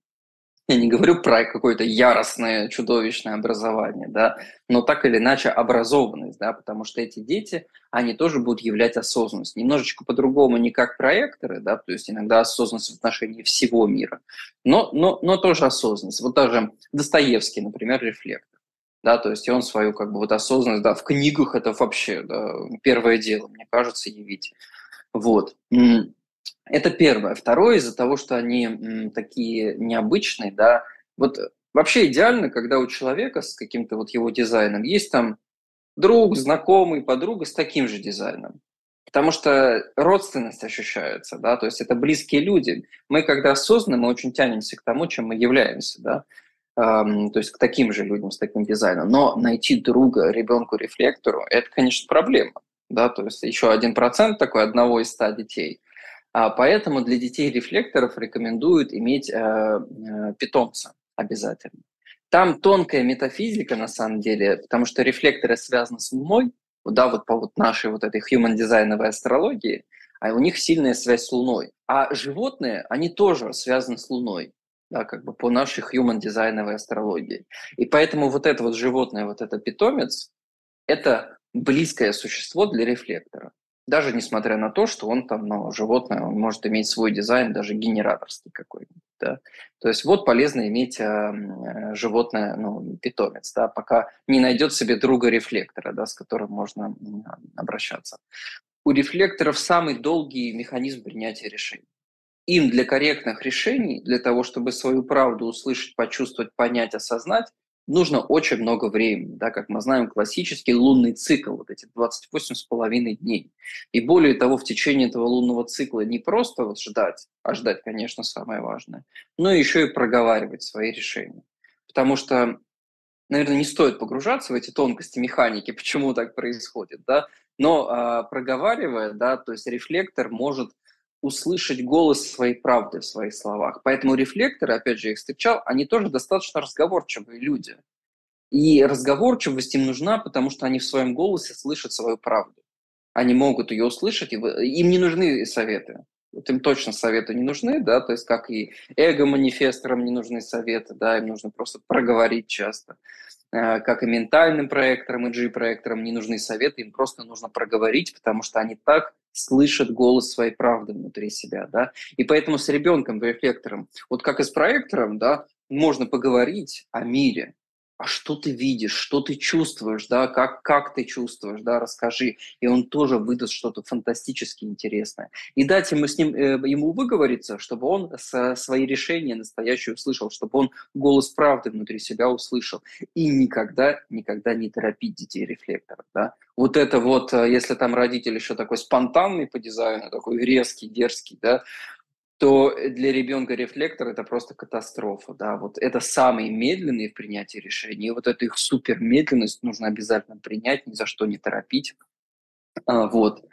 Я не говорю про какое-то яростное, чудовищное образование, да, но так или иначе образованность, да, потому что эти дети, они тоже будут являть осознанность. Немножечко по-другому, не как проекторы, да, то есть иногда осознанность в отношении всего мира, но, но, но тоже осознанность. Вот даже Достоевский, например, рефлектор, да, то есть он свою как бы вот осознанность, да, в книгах это вообще да, первое дело, мне кажется, явить. Вот. Это первое. Второе, из-за того, что они такие необычные, да, вот вообще идеально, когда у человека с каким-то вот его дизайном есть там друг, знакомый, подруга с таким же дизайном. Потому что родственность ощущается, да, то есть это близкие люди. Мы, когда осознанно, мы очень тянемся к тому, чем мы являемся, да, эм, то есть к таким же людям с таким дизайном. Но найти друга ребенку-рефлектору – это, конечно, проблема, да, то есть еще один процент такой одного из ста детей – поэтому для детей-рефлекторов рекомендуют иметь э, э, питомца обязательно. Там тонкая метафизика на самом деле, потому что рефлекторы связаны с Луной, да, вот по вот нашей вот этой human дизайновой астрологии, а у них сильная связь с Луной. А животные, они тоже связаны с Луной, да, как бы по нашей human дизайновой астрологии. И поэтому вот это вот животное, вот это питомец, это близкое существо для рефлектора даже несмотря на то, что он там, ну, животное, он может иметь свой дизайн, даже генераторский какой-нибудь, да. То есть вот полезно иметь э, животное, ну, питомец, да, пока не найдет себе друга-рефлектора, да, с которым можно обращаться. У рефлекторов самый долгий механизм принятия решений. Им для корректных решений, для того, чтобы свою правду услышать, почувствовать, понять, осознать, нужно очень много времени, да, как мы знаем, классический лунный цикл, вот эти 28 с половиной дней. И более того, в течение этого лунного цикла не просто вот ждать, а ждать, конечно, самое важное, но еще и проговаривать свои решения. Потому что, наверное, не стоит погружаться в эти тонкости механики, почему так происходит, да, но а, проговаривая, да, то есть рефлектор может услышать голос своей правды в своих словах. Поэтому рефлекторы, опять же, я их встречал, они тоже достаточно разговорчивые люди. И разговорчивость им нужна, потому что они в своем голосе слышат свою правду. Они могут ее услышать, и им не нужны советы. Вот им точно советы не нужны, да, то есть как и эго-манифесторам не нужны советы, да, им нужно просто проговорить часто. Э, как и ментальным проекторам, и G-проекторам не нужны советы, им просто нужно проговорить, потому что они так слышат голос своей правды внутри себя, да. И поэтому с ребенком, рефлектором, вот как и с проектором, да, можно поговорить о мире, а что ты видишь, что ты чувствуешь, да, как, как ты чувствуешь, да, расскажи. И он тоже выдаст что-то фантастически интересное. И дать ему, с ним, э, ему выговориться, чтобы он со, свои решения настоящие услышал, чтобы он голос правды внутри себя услышал. И никогда, никогда не торопить детей рефлекторов, да. Вот это вот, э, если там родитель еще такой спонтанный по дизайну, такой резкий, дерзкий, да, то для ребенка рефлектор это просто катастрофа, да, вот это самые медленные в принятии решений, вот эту их супер медленность нужно обязательно принять, ни за что не торопить, а, вот.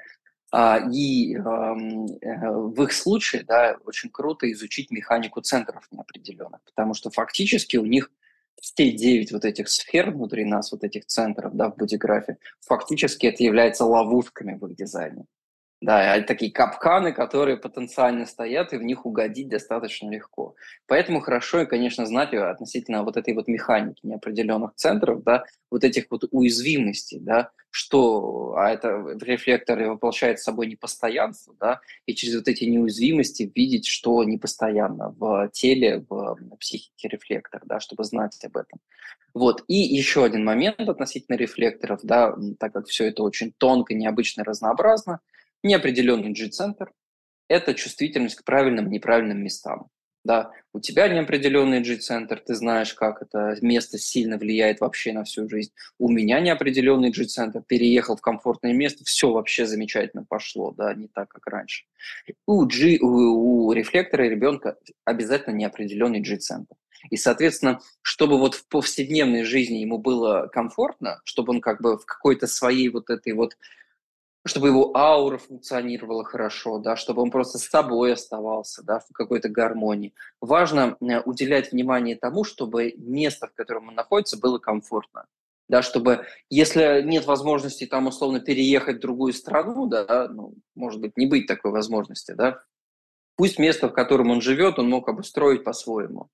А, и э, в их случае, да, очень круто изучить механику центров неопределенных, потому что фактически у них все девять вот этих сфер внутри нас, вот этих центров, да, в бодиграфе, фактически это является ловушками в их дизайне. Да, такие капканы, которые потенциально стоят, и в них угодить достаточно легко. Поэтому хорошо, конечно, знать относительно вот этой вот механики неопределенных центров, да, вот этих вот уязвимостей, да, что, а это в рефлекторе воплощает собой непостоянство, да, и через вот эти неуязвимости видеть, что непостоянно в теле, в психике рефлектора, да, чтобы знать об этом. Вот, и еще один момент относительно рефлекторов, да, так как все это очень тонко, необычно, разнообразно, неопределенный G-центр – это чувствительность к правильным и неправильным местам. Да, у тебя неопределенный G-центр, ты знаешь, как это место сильно влияет вообще на всю жизнь. У меня неопределенный G-центр, переехал в комфортное место, все вообще замечательно пошло, да, не так, как раньше. У, G, у, у рефлектора ребенка обязательно неопределенный G-центр. И, соответственно, чтобы вот в повседневной жизни ему было комфортно, чтобы он как бы в какой-то своей вот этой вот чтобы его аура функционировала хорошо, да, чтобы он просто с собой оставался, да, в какой-то гармонии. Важно э, уделять внимание тому, чтобы место, в котором он находится, было комфортно. Да, чтобы, если нет возможности там условно переехать в другую страну, да, ну, может быть, не быть такой возможности, да, пусть место, в котором он живет, он мог обустроить по-своему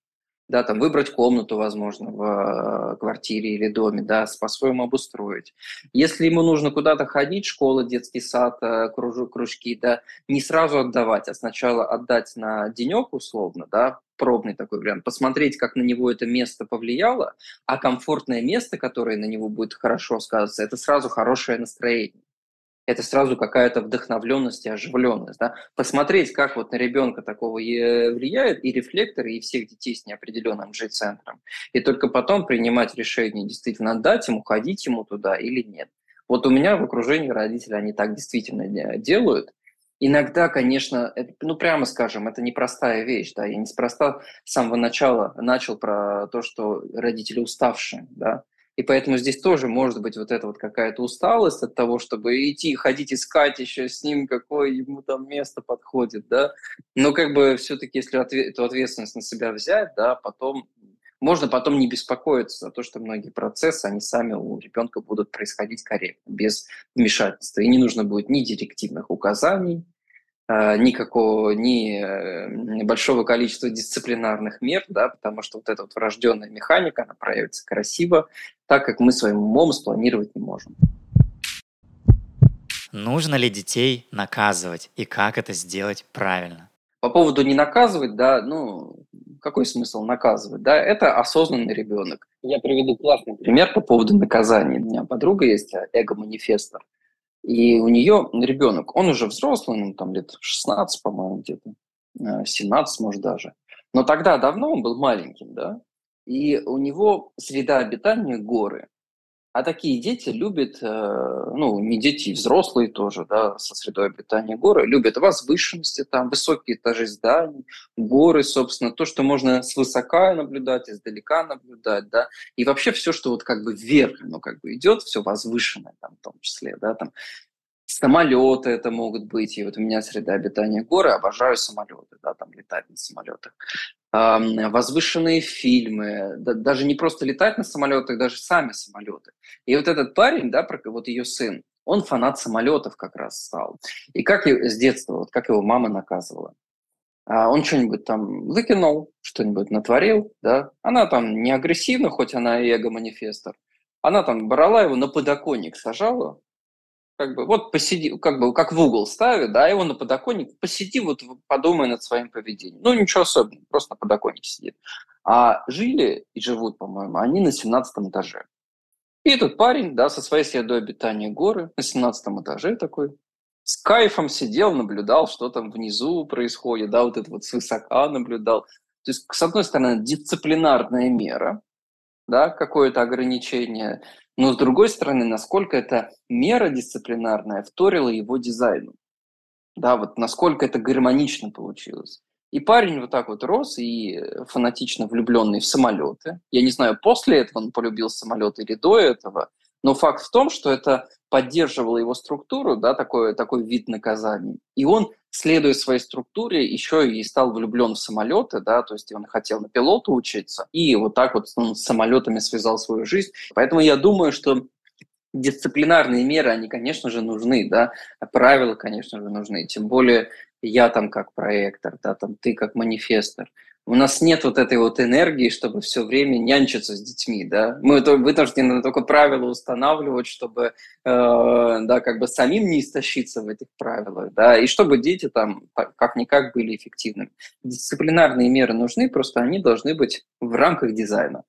да, там выбрать комнату, возможно, в э, квартире или доме, да, по-своему обустроить. Если ему нужно куда-то ходить, школа, детский сад, э, кружок, кружки, да, не сразу отдавать, а сначала отдать на денек условно, да, пробный такой вариант, посмотреть, как на него это место повлияло, а комфортное место, которое на него будет хорошо сказываться, это сразу хорошее настроение это сразу какая-то вдохновленность и оживленность. Да? Посмотреть, как вот на ребенка такого влияет и рефлекторы, и всех детей с неопределенным G-центром. И только потом принимать решение, действительно отдать ему, ходить ему туда или нет. Вот у меня в окружении родителей они так действительно делают. Иногда, конечно, это, ну прямо скажем, это непростая вещь, да, я неспроста с самого начала начал про то, что родители уставшие, да, и поэтому здесь тоже может быть вот эта вот какая-то усталость от того, чтобы идти, ходить искать еще с ним, какое ему там место подходит, да. Но как бы все-таки, если эту ответственность на себя взять, да, потом можно потом не беспокоиться за то, что многие процессы, они сами у ребенка будут происходить корректно, без вмешательства. И не нужно будет ни директивных указаний, а, никакого, ни э, большого количества дисциплинарных мер, да, потому что вот эта вот врожденная механика, она проявится красиво, так как мы своим умом спланировать не можем. Нужно ли детей наказывать и как это сделать правильно? По поводу не наказывать, да, ну, какой смысл наказывать, да, это осознанный ребенок. Я приведу классный пример по поводу наказания. У меня подруга есть, эго-манифестор. И у нее ребенок, он уже взрослый, ну, там лет 16, по-моему, где-то, 17, э, может, даже. Но тогда давно он был маленьким, да, и у него среда обитания горы. А такие дети любят, э, ну, не дети, взрослые тоже, да, со средой обитания горы, любят возвышенности, там, высокие этажи зданий, горы, собственно, то, что можно свысока наблюдать, издалека наблюдать, да, и вообще все, что вот как бы вверх, ну, как бы идет, все возвышенное там в том числе, да, там, Самолеты это могут быть. И вот у меня среда обитания горы, обожаю самолеты, да, там летать на самолетах. Возвышенные фильмы, да, даже не просто летать на самолетах, даже сами самолеты. И вот этот парень, да, вот ее сын, он фанат самолетов как раз стал. И как с детства, вот как его мама наказывала. А он что-нибудь там выкинул, что-нибудь натворил, да. Она там не агрессивна, хоть она и эго-манифестор. Она там брала его на подоконник, сажала, как бы вот посиди, как бы как в угол ставит, да, его на подоконник, посиди, вот подумай над своим поведением. Ну, ничего особенного, просто на подоконнике сидит. А жили и живут, по-моему, они на 17 этаже. И этот парень, да, со своей средой обитания горы на 17 этаже такой, с кайфом сидел, наблюдал, что там внизу происходит, да, вот это вот свысока наблюдал. То есть, с одной стороны, дисциплинарная мера, да, какое-то ограничение, но с другой стороны, насколько эта мера дисциплинарная вторила его дизайну. Да, вот насколько это гармонично получилось. И парень вот так вот рос и фанатично влюбленный в самолеты. Я не знаю, после этого он полюбил самолеты или до этого, но факт в том, что это поддерживало его структуру, да, такой, такой вид наказаний. И он, следуя своей структуре, еще и стал влюблен в самолеты, да, то есть он хотел на пилота учиться, и вот так вот он с самолетами связал свою жизнь. Поэтому я думаю, что дисциплинарные меры, они, конечно же, нужны, да, правила, конечно же, нужны. Тем более я там как проектор, да, там ты как манифестор. У нас нет вот этой вот энергии, чтобы все время нянчиться с детьми, да. Мы вынуждены только правила устанавливать, чтобы, э, да, как бы самим не истощиться в этих правилах, да, и чтобы дети там как-никак были эффективными. Дисциплинарные меры нужны, просто они должны быть в рамках дизайна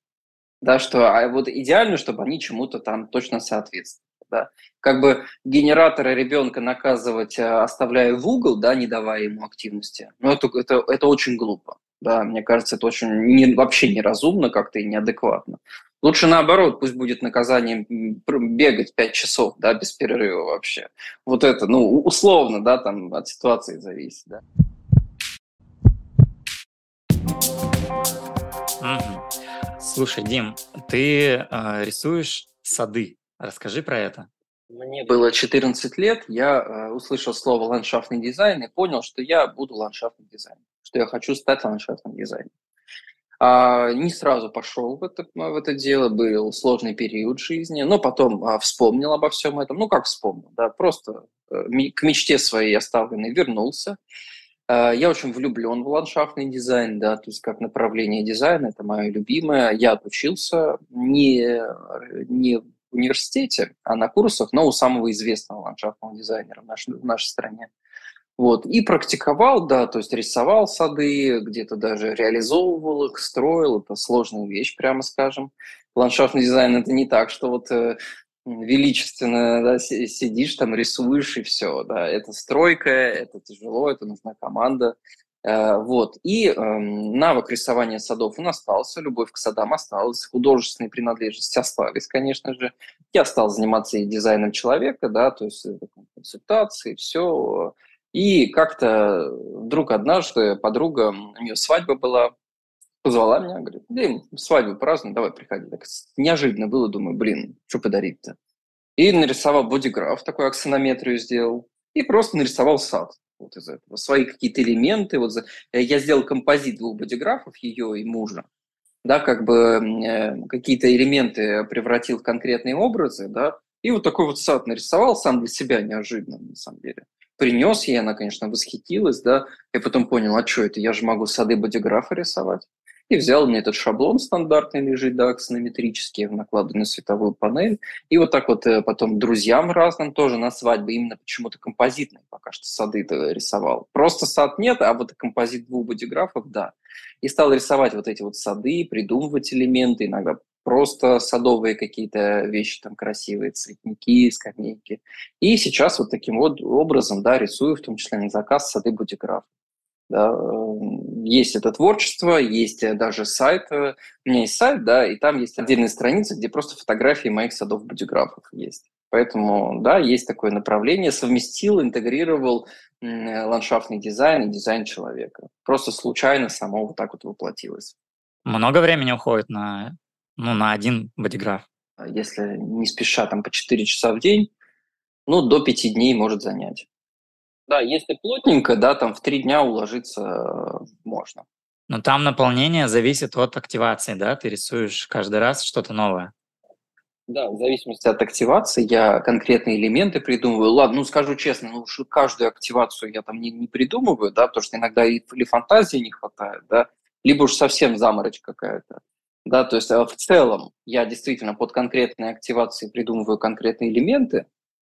да, что а вот идеально, чтобы они чему-то там точно соответствовали. Да. Как бы генератора ребенка наказывать, э, оставляя в угол, да, не давая ему активности, ну, это, это, это очень глупо. Да, мне кажется, это очень не, вообще неразумно как-то и неадекватно. Лучше наоборот, пусть будет наказанием бегать 5 часов, да, без перерыва вообще. Вот это, ну, условно, да, там от ситуации зависит, да. Слушай, Дим, ты э, рисуешь сады. Расскажи про это. Мне было 14 лет, я э, услышал слово ландшафтный дизайн и понял, что я буду ландшафтным дизайнером, что я хочу стать ландшафтным дизайнером. А, не сразу пошел в это, в это дело, был сложный период жизни, но потом а, вспомнил обо всем этом. Ну, как вспомнил, да, просто э, к мечте своей оставленной вернулся. Э, я очень влюблен в ландшафтный дизайн, да, то есть как направление дизайна, это мое любимое. Я отучился не, не университете, а на курсах, но у самого известного ландшафтного дизайнера в нашей, в нашей стране. Вот, и практиковал, да, то есть рисовал сады, где-то даже реализовывал их, строил, это сложная вещь, прямо скажем. Ландшафтный дизайн – это не так, что вот э, величественно да, сидишь там, рисуешь и все. Да. Это стройка, это тяжело, это нужна команда. Э, вот. И э, навык рисования садов он остался, любовь к садам осталась, художественные принадлежности остались, конечно же. Я стал заниматься и дизайном человека, да, то есть консультации, все. И как-то вдруг однажды подруга, у нее свадьба была, позвала меня, говорит, Дим, свадьбу празднуем, давай приходи. Так неожиданно было, думаю, блин, что подарить-то? И нарисовал бодиграф, такую аксонометрию сделал, и просто нарисовал сад вот из этого. Свои какие-то элементы. Вот Я сделал композит двух бодиграфов, ее и мужа. Да, как бы э, какие-то элементы превратил в конкретные образы, да, и вот такой вот сад нарисовал сам для себя неожиданно, на самом деле. Принес ей, она, конечно, восхитилась, да, и потом понял, а что это, я же могу сады бодиграфа рисовать. И взял мне этот шаблон стандартный лежит, да, аксонометрический, накладываю на световую панель. И вот так вот э, потом друзьям разным тоже на свадьбы именно почему-то композитные пока что сады рисовал. Просто сад нет, а вот композит двух бодиграфов, да. И стал рисовать вот эти вот сады, придумывать элементы, иногда просто садовые какие-то вещи там красивые, цветники, скамейки. И сейчас вот таким вот образом, да, рисую в том числе на заказ сады бодиграф. Да, есть это творчество, есть э, даже сайт. Э, у меня есть сайт, да, и там есть отдельная страница, где просто фотографии моих садов-бодиграфов есть. Поэтому, да, есть такое направление. Совместил, интегрировал ландшафтный дизайн и дизайн человека. Просто случайно само вот так вот воплотилось. Много времени уходит на, ну, на один бодиграф? Если не спеша, там по 4 часа в день, ну, до 5 дней может занять. Да, если плотненько, да, там в три дня уложиться э, можно. Но там наполнение зависит от активации, да? Ты рисуешь каждый раз что-то новое. Да, в зависимости от активации я конкретные элементы придумываю. Ладно, ну скажу честно, ну уж каждую активацию я там не, не придумываю, да, потому что иногда и, или фантазии не хватает, да, либо уж совсем заморочь какая-то. Да, то есть а в целом я действительно под конкретные активации придумываю конкретные элементы,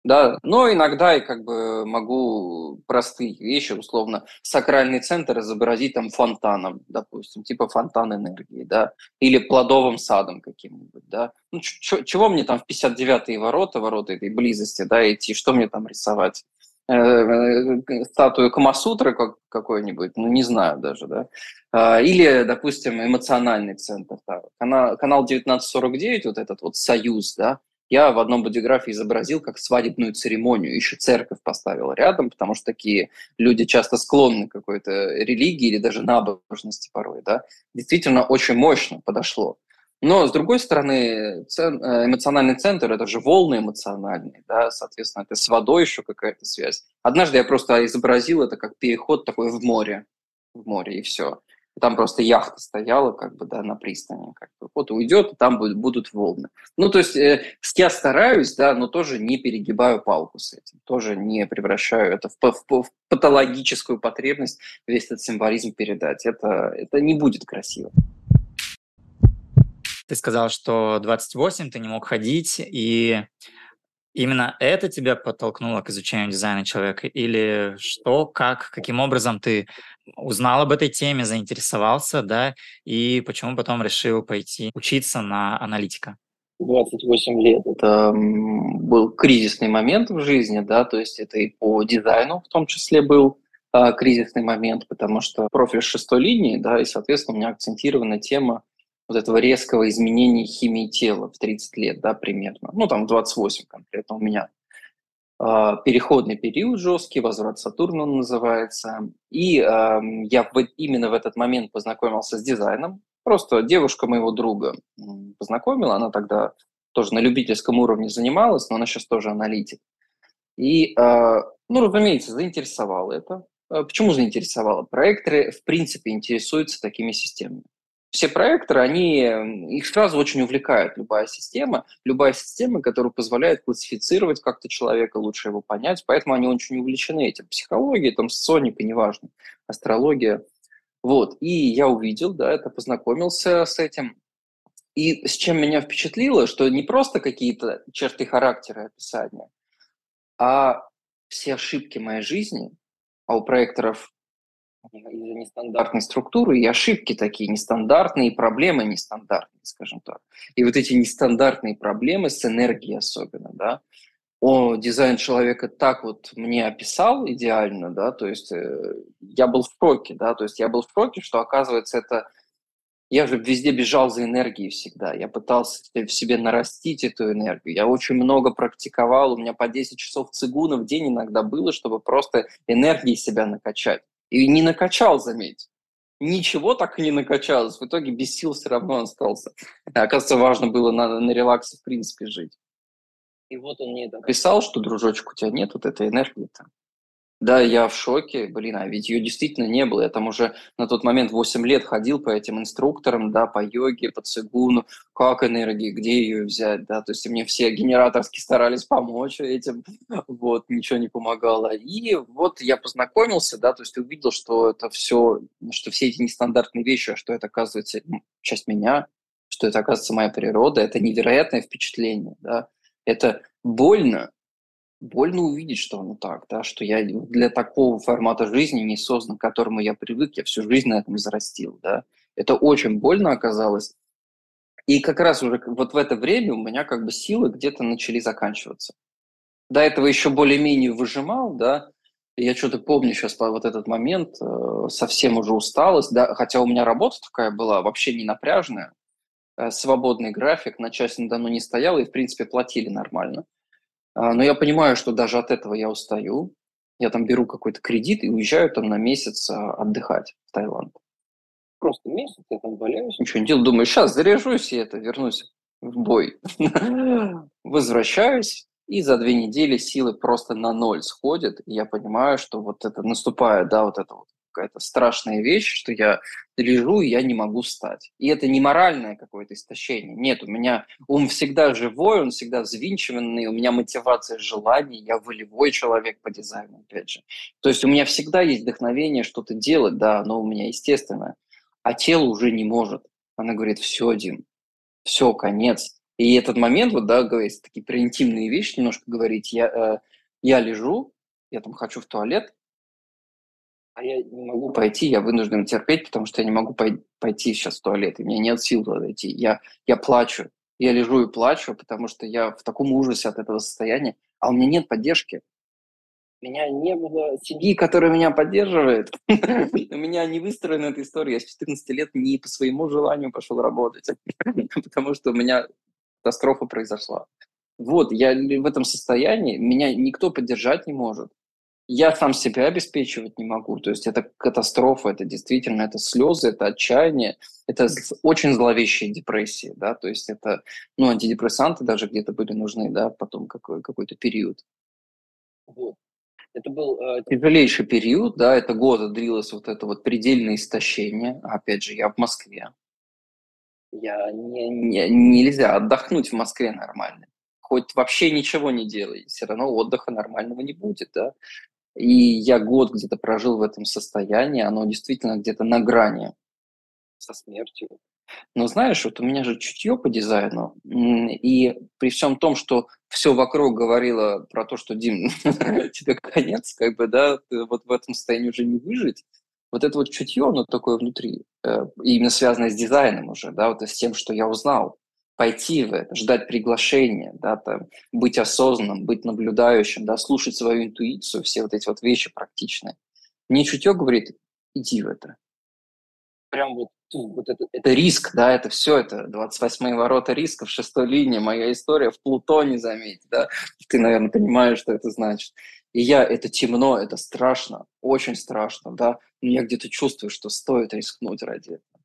да, но иногда и как бы могу простые вещи, условно, сакральный центр изобразить там фонтаном, допустим, типа фонтан энергии, да, или плодовым садом каким-нибудь, да. Ну, чего мне там в 59-е ворота, ворота этой близости, да, идти, что мне там рисовать? Э, э, статую Камасутры какой-нибудь, ну, не знаю даже, да. А, или, допустим, эмоциональный центр. Да. Канал, канал 1949, вот этот вот союз, да, Я в одном бодиграфе изобразил как свадебную церемонию, еще церковь поставил рядом, потому что такие люди часто склонны к какой-то религии или даже набожности порой, да. Действительно очень мощно подошло. Но, с другой стороны, цен, э, эмоциональный центр – это же волны эмоциональные, да, соответственно, это с водой еще какая-то связь. Однажды я просто изобразил это как переход такой в море, в море, и все. Там просто яхта стояла, как бы, да, на пристани. Как бы. Вот уйдет, и там будут, будут волны. Ну, то есть э, я стараюсь, да, но тоже не перегибаю палку с этим. Тоже не превращаю это в, в, в патологическую потребность весь этот символизм передать. Это, это не будет красиво. Ты сказал, что 28 ты не мог ходить, и именно это тебя подтолкнуло к изучению дизайна человека? Или что, как, каким образом ты узнал об этой теме, заинтересовался, да, и почему потом решил пойти учиться на аналитика? 28 лет. Это был кризисный момент в жизни, да, то есть это и по дизайну в том числе был а, кризисный момент, потому что профиль шестой линии, да, и, соответственно, у меня акцентирована тема вот этого резкого изменения химии тела в 30 лет, да, примерно. Ну, там 28 конкретно у меня. А, переходный период жесткий, возврат Сатурна он называется. И э, я в, именно в этот момент познакомился с дизайном. Просто девушка моего друга познакомила, она тогда тоже на любительском уровне занималась, но она сейчас тоже аналитик. И, э, ну, разумеется, заинтересовало это. Почему заинтересовало? Проекторы, в принципе, интересуются такими системами все проекторы, они, их сразу очень увлекает любая система, любая система, которая позволяет классифицировать как-то человека, лучше его понять, поэтому они очень увлечены этим. Психология, там, соника, неважно, астрология. Вот, и я увидел, да, это познакомился с этим. И с чем меня впечатлило, что не просто какие-то черты характера описания, а все ошибки моей жизни, а у проекторов из-за нестандартной структуры и ошибки такие нестандартные, и проблемы нестандартные, скажем так. И вот эти нестандартные проблемы с энергией особенно, да, о, дизайн человека так вот мне описал идеально, да, то есть э, я был в шоке, да, то есть я был в шоке, что оказывается это я же везде бежал за энергией всегда. Я пытался в себе нарастить эту энергию. Я очень много практиковал. У меня по 10 часов цигуна в день иногда было, чтобы просто энергией себя накачать. И не накачал, заметь. Ничего так и не накачалось. В итоге без сил все равно остался. А, оказывается, важно было на, на релаксе в принципе жить. И вот он мне это писал, что, дружочек, у тебя нет вот этой энергии-то. Да, я в шоке, блин, а ведь ее действительно не было. Я там уже на тот момент 8 лет ходил по этим инструкторам, да, по йоге, по цигуну, как энергии, где ее взять, да, то есть мне все генераторски старались помочь этим, вот, ничего не помогало. И вот я познакомился, да, то есть увидел, что это все, что все эти нестандартные вещи, что это, оказывается, часть меня, что это, оказывается, моя природа, это невероятное впечатление, да, это больно, больно увидеть, что оно так, да, что я для такого формата жизни не создан, к которому я привык, я всю жизнь на этом зарастил, да. Это очень больно оказалось. И как раз уже вот в это время у меня как бы силы где-то начали заканчиваться. До этого еще более-менее выжимал, да, я что-то помню сейчас по вот этот момент, э, совсем уже усталость, да, хотя у меня работа такая была вообще не напряжная, э, свободный график, на час давно не стоял, и, в принципе, платили нормально. А, но я понимаю, что даже от этого я устаю. Я там беру какой-то кредит и уезжаю там на месяц а, отдыхать в Таиланд. Просто месяц я там валяюсь, ничего не делаю. Думаю, сейчас заряжусь и это, вернусь в бой. Возвращаюсь, и за две недели силы просто на ноль сходят. И я понимаю, что вот это наступает, да, вот это вот какая-то страшная вещь, что я лежу, и я не могу встать. И это не моральное какое-то истощение. Нет, у меня ум всегда живой, он всегда взвинчиванный, у меня мотивация желаний, я волевой человек по дизайну, опять же. То есть у меня всегда есть вдохновение что-то делать, да, оно у меня естественное. А тело уже не может. Она говорит, все, Дим, все, конец. И этот момент, вот, да, говорить такие превентивные вещи немножко говорить, я, э, я лежу, я там хочу в туалет, а я не могу пойти, я вынужден терпеть, потому что я не могу пой- пойти сейчас в туалет, и у меня нет сил туда идти. Я, я плачу, я лежу и плачу, потому что я в таком ужасе от этого состояния, а у меня нет поддержки. У меня не было семьи, которая меня поддерживает. У меня не выстроена эта история. Я с 14 лет не по своему желанию пошел работать, потому что у меня катастрофа произошла. Вот, я в этом состоянии, меня никто поддержать не может. Я сам себя обеспечивать не могу. То есть это катастрофа, это действительно, это слезы, это отчаяние, это очень зловещая депрессия, да, то есть это, ну, антидепрессанты даже где-то были нужны, да, потом какой, какой-то период. Вот. Это был э, тяжелейший период, да, это года длилось вот это вот предельное истощение. Опять же, я в Москве. Я не, не, нельзя отдохнуть в Москве нормально. Хоть вообще ничего не делай, все равно отдыха нормального не будет, да. И я год где-то прожил в этом состоянии, оно действительно где-то на грани со смертью. Но знаешь, вот у меня же чутье по дизайну, и при всем том, что все вокруг говорило про то, что, Дим, тебе конец, как бы, да, вот в этом состоянии уже не выжить, вот это вот чутье, оно такое внутри, э, именно связанное с дизайном уже, да, вот с тем, что я узнал, пойти в это, ждать приглашения, да, там, быть осознанным, быть наблюдающим, да, слушать свою интуицию, все вот эти вот вещи практичные. Мне чутье говорит, иди в это. Прям вот, ну, вот это, это риск, да, это все, это 28-е ворота рисков, шестой линии, моя история в Плутоне, заметь, да, ты, наверное, понимаешь, что это значит. И я, это темно, это страшно, очень страшно, да, но я где-то чувствую, что стоит рискнуть ради этого.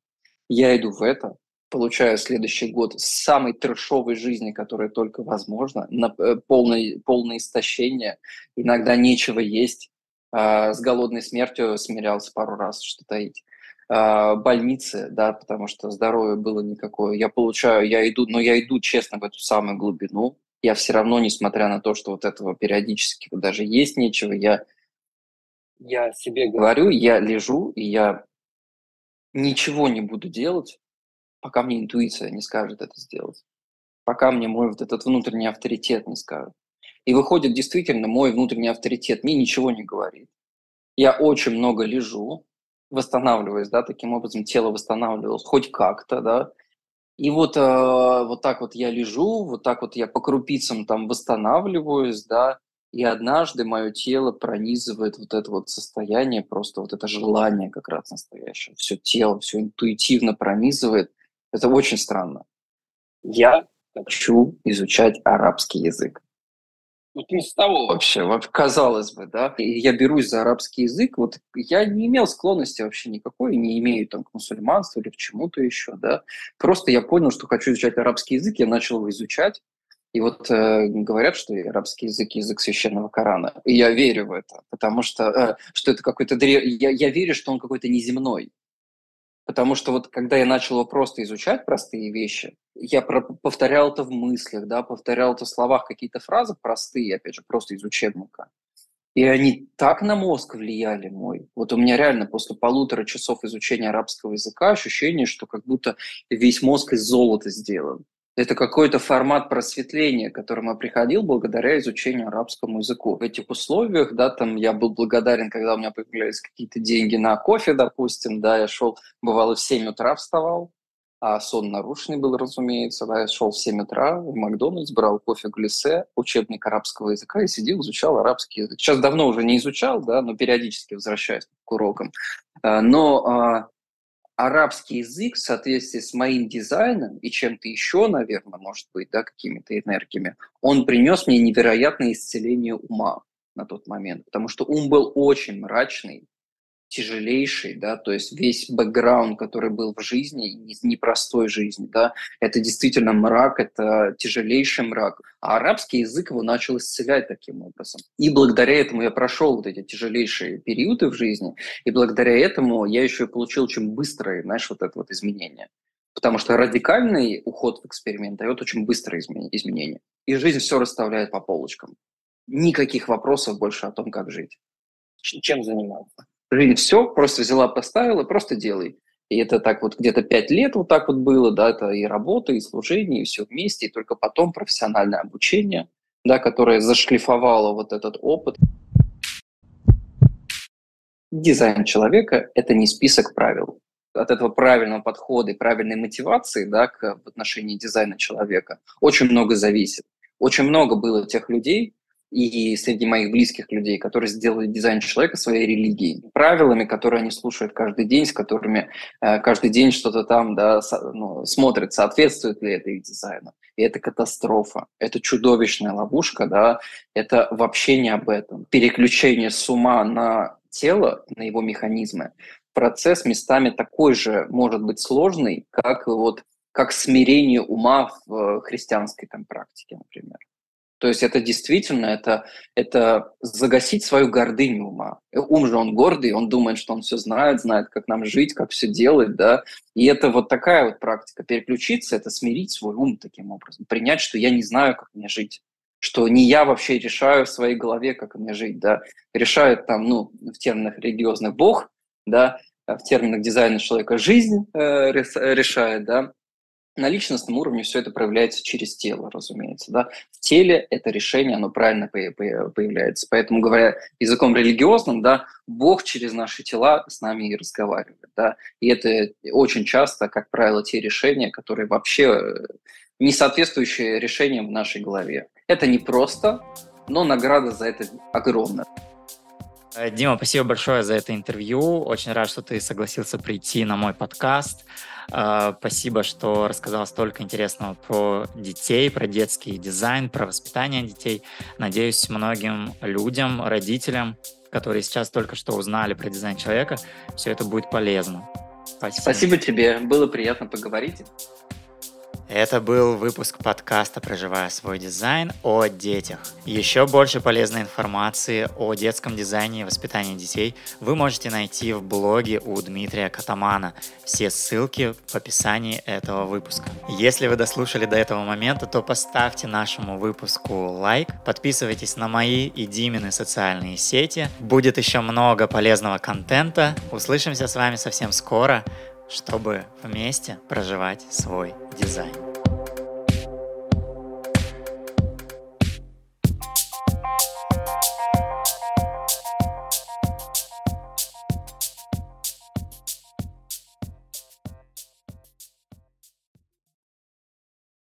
Я иду в это, получаю следующий год самой трешовой жизни, которая только возможно, на э, полное, полное истощение, иногда нечего есть, а, с голодной смертью смирялся пару раз, что таить. Больницы, да, потому что здоровья было никакое. Я получаю, я иду, но я иду честно в эту самую глубину. Я все равно, несмотря на то, что вот этого периодически даже есть нечего, я, я себе говорю, я лежу, и я ничего не буду делать, пока мне интуиция не скажет это сделать, пока мне мой вот этот внутренний авторитет не скажет. И выходит, действительно, мой внутренний авторитет мне ничего не говорит. Я очень много лежу, восстанавливаюсь, да, таким образом тело восстанавливалось хоть как-то, да, и вот, э, вот так вот я лежу, вот так вот я по крупицам там восстанавливаюсь, да, и однажды мое тело пронизывает вот это вот состояние, просто вот это желание как раз настоящее. Все тело, все интуитивно пронизывает – это очень странно. Я хочу изучать арабский язык. Вот не с того вообще, вот казалось бы, да. И я берусь за арабский язык, вот я не имел склонности вообще никакой, не имею там к мусульманству или к чему-то еще, да. Просто я понял, что хочу изучать арабский язык, я начал его изучать. И вот э, говорят, что арабский язык – язык священного Корана. И я верю в это, потому что, э, что это какой-то древ... я, я верю, что он какой-то неземной. Потому что вот когда я начал его просто изучать простые вещи, я про- повторял это в мыслях, да, повторял это в словах, какие-то фразы простые, опять же, просто из учебника. И они так на мозг влияли мой. Вот у меня реально после полутора часов изучения арабского языка ощущение, что как будто весь мозг из золота сделан. Это какой-то формат просветления, к которому я приходил благодаря изучению арабскому языку. В этих условиях, да, там я был благодарен, когда у меня появлялись какие-то деньги на кофе, допустим, да, я шел, бывало, в 7 утра вставал, а сон нарушенный был, разумеется, да, я шел в 7 утра в Макдональдс, брал кофе глиссе, учебник арабского языка и сидел, изучал арабский язык. Сейчас давно уже не изучал, да, но периодически возвращаюсь к урокам. А, но а, арабский язык в соответствии с моим дизайном и чем-то еще, наверное, может быть, да, какими-то энергиями, он принес мне невероятное исцеление ума на тот момент, потому что ум был очень мрачный, тяжелейший, да, то есть весь бэкграунд, который был в жизни, непростой жизни, да, это действительно мрак, это тяжелейший мрак. А арабский язык его начал исцелять таким образом. И благодаря этому я прошел вот эти тяжелейшие периоды в жизни, и благодаря этому я еще и получил очень быстрое, знаешь, вот это вот изменение. Потому что радикальный уход в эксперимент дает очень быстрое изменение. И жизнь все расставляет по полочкам. Никаких вопросов больше о том, как жить. Чем заниматься жизнь все, просто взяла, поставила, просто делай. И это так вот где-то пять лет вот так вот было, да, это и работа, и служение, и все вместе, и только потом профессиональное обучение, да, которое зашлифовало вот этот опыт. Дизайн человека – это не список правил. От этого правильного подхода и правильной мотивации да, к, в отношении дизайна человека очень много зависит. Очень много было тех людей, и среди моих близких людей, которые сделали дизайн человека своей религией, правилами, которые они слушают каждый день, с которыми э, каждый день что-то там да, со, ну, смотрят, соответствует ли это их дизайну. И это катастрофа, это чудовищная ловушка, да, это вообще не об этом. Переключение с ума на тело, на его механизмы, процесс местами такой же может быть сложный, как вот как смирение ума в э, христианской там практике, например. То есть это действительно, это, это загасить свою гордыню ума. Ум же он гордый, он думает, что он все знает, знает, как нам жить, как все делать, да. И это вот такая вот практика. Переключиться – это смирить свой ум таким образом. Принять, что я не знаю, как мне жить что не я вообще решаю в своей голове, как мне жить, да, решает там, ну, в терминах религиозных Бог, да, в терминах дизайна человека жизнь э, решает, да, на личностном уровне все это проявляется через тело, разумеется. Да? В теле это решение, оно правильно появляется. Поэтому, говоря языком религиозным, да, Бог через наши тела с нами и разговаривает. Да? И это очень часто, как правило, те решения, которые вообще э, не соответствующие решениям в нашей голове. Это не просто, но награда за это огромная. Э, Дима, спасибо большое за это интервью. Очень рад, что ты согласился прийти на мой подкаст. А, спасибо, что рассказал столько интересного про детей, про детский дизайн, про воспитание детей. Надеюсь, многим людям, родителям, которые сейчас только что узнали про дизайн человека, все это будет полезно. Спасибо. Спасибо тебе, было приятно поговорить. Это был выпуск подкаста «Проживая свой дизайн» о детях. Еще больше полезной информации о детском дизайне и воспитании детей вы можете найти в блоге у Дмитрия Катамана. Все ссылки в описании этого выпуска. Если вы дослушали до этого момента, то поставьте нашему выпуску лайк, подписывайтесь на мои и Димины социальные сети. Будет еще много полезного контента. Услышимся с вами совсем скоро чтобы вместе проживать свой дизайн.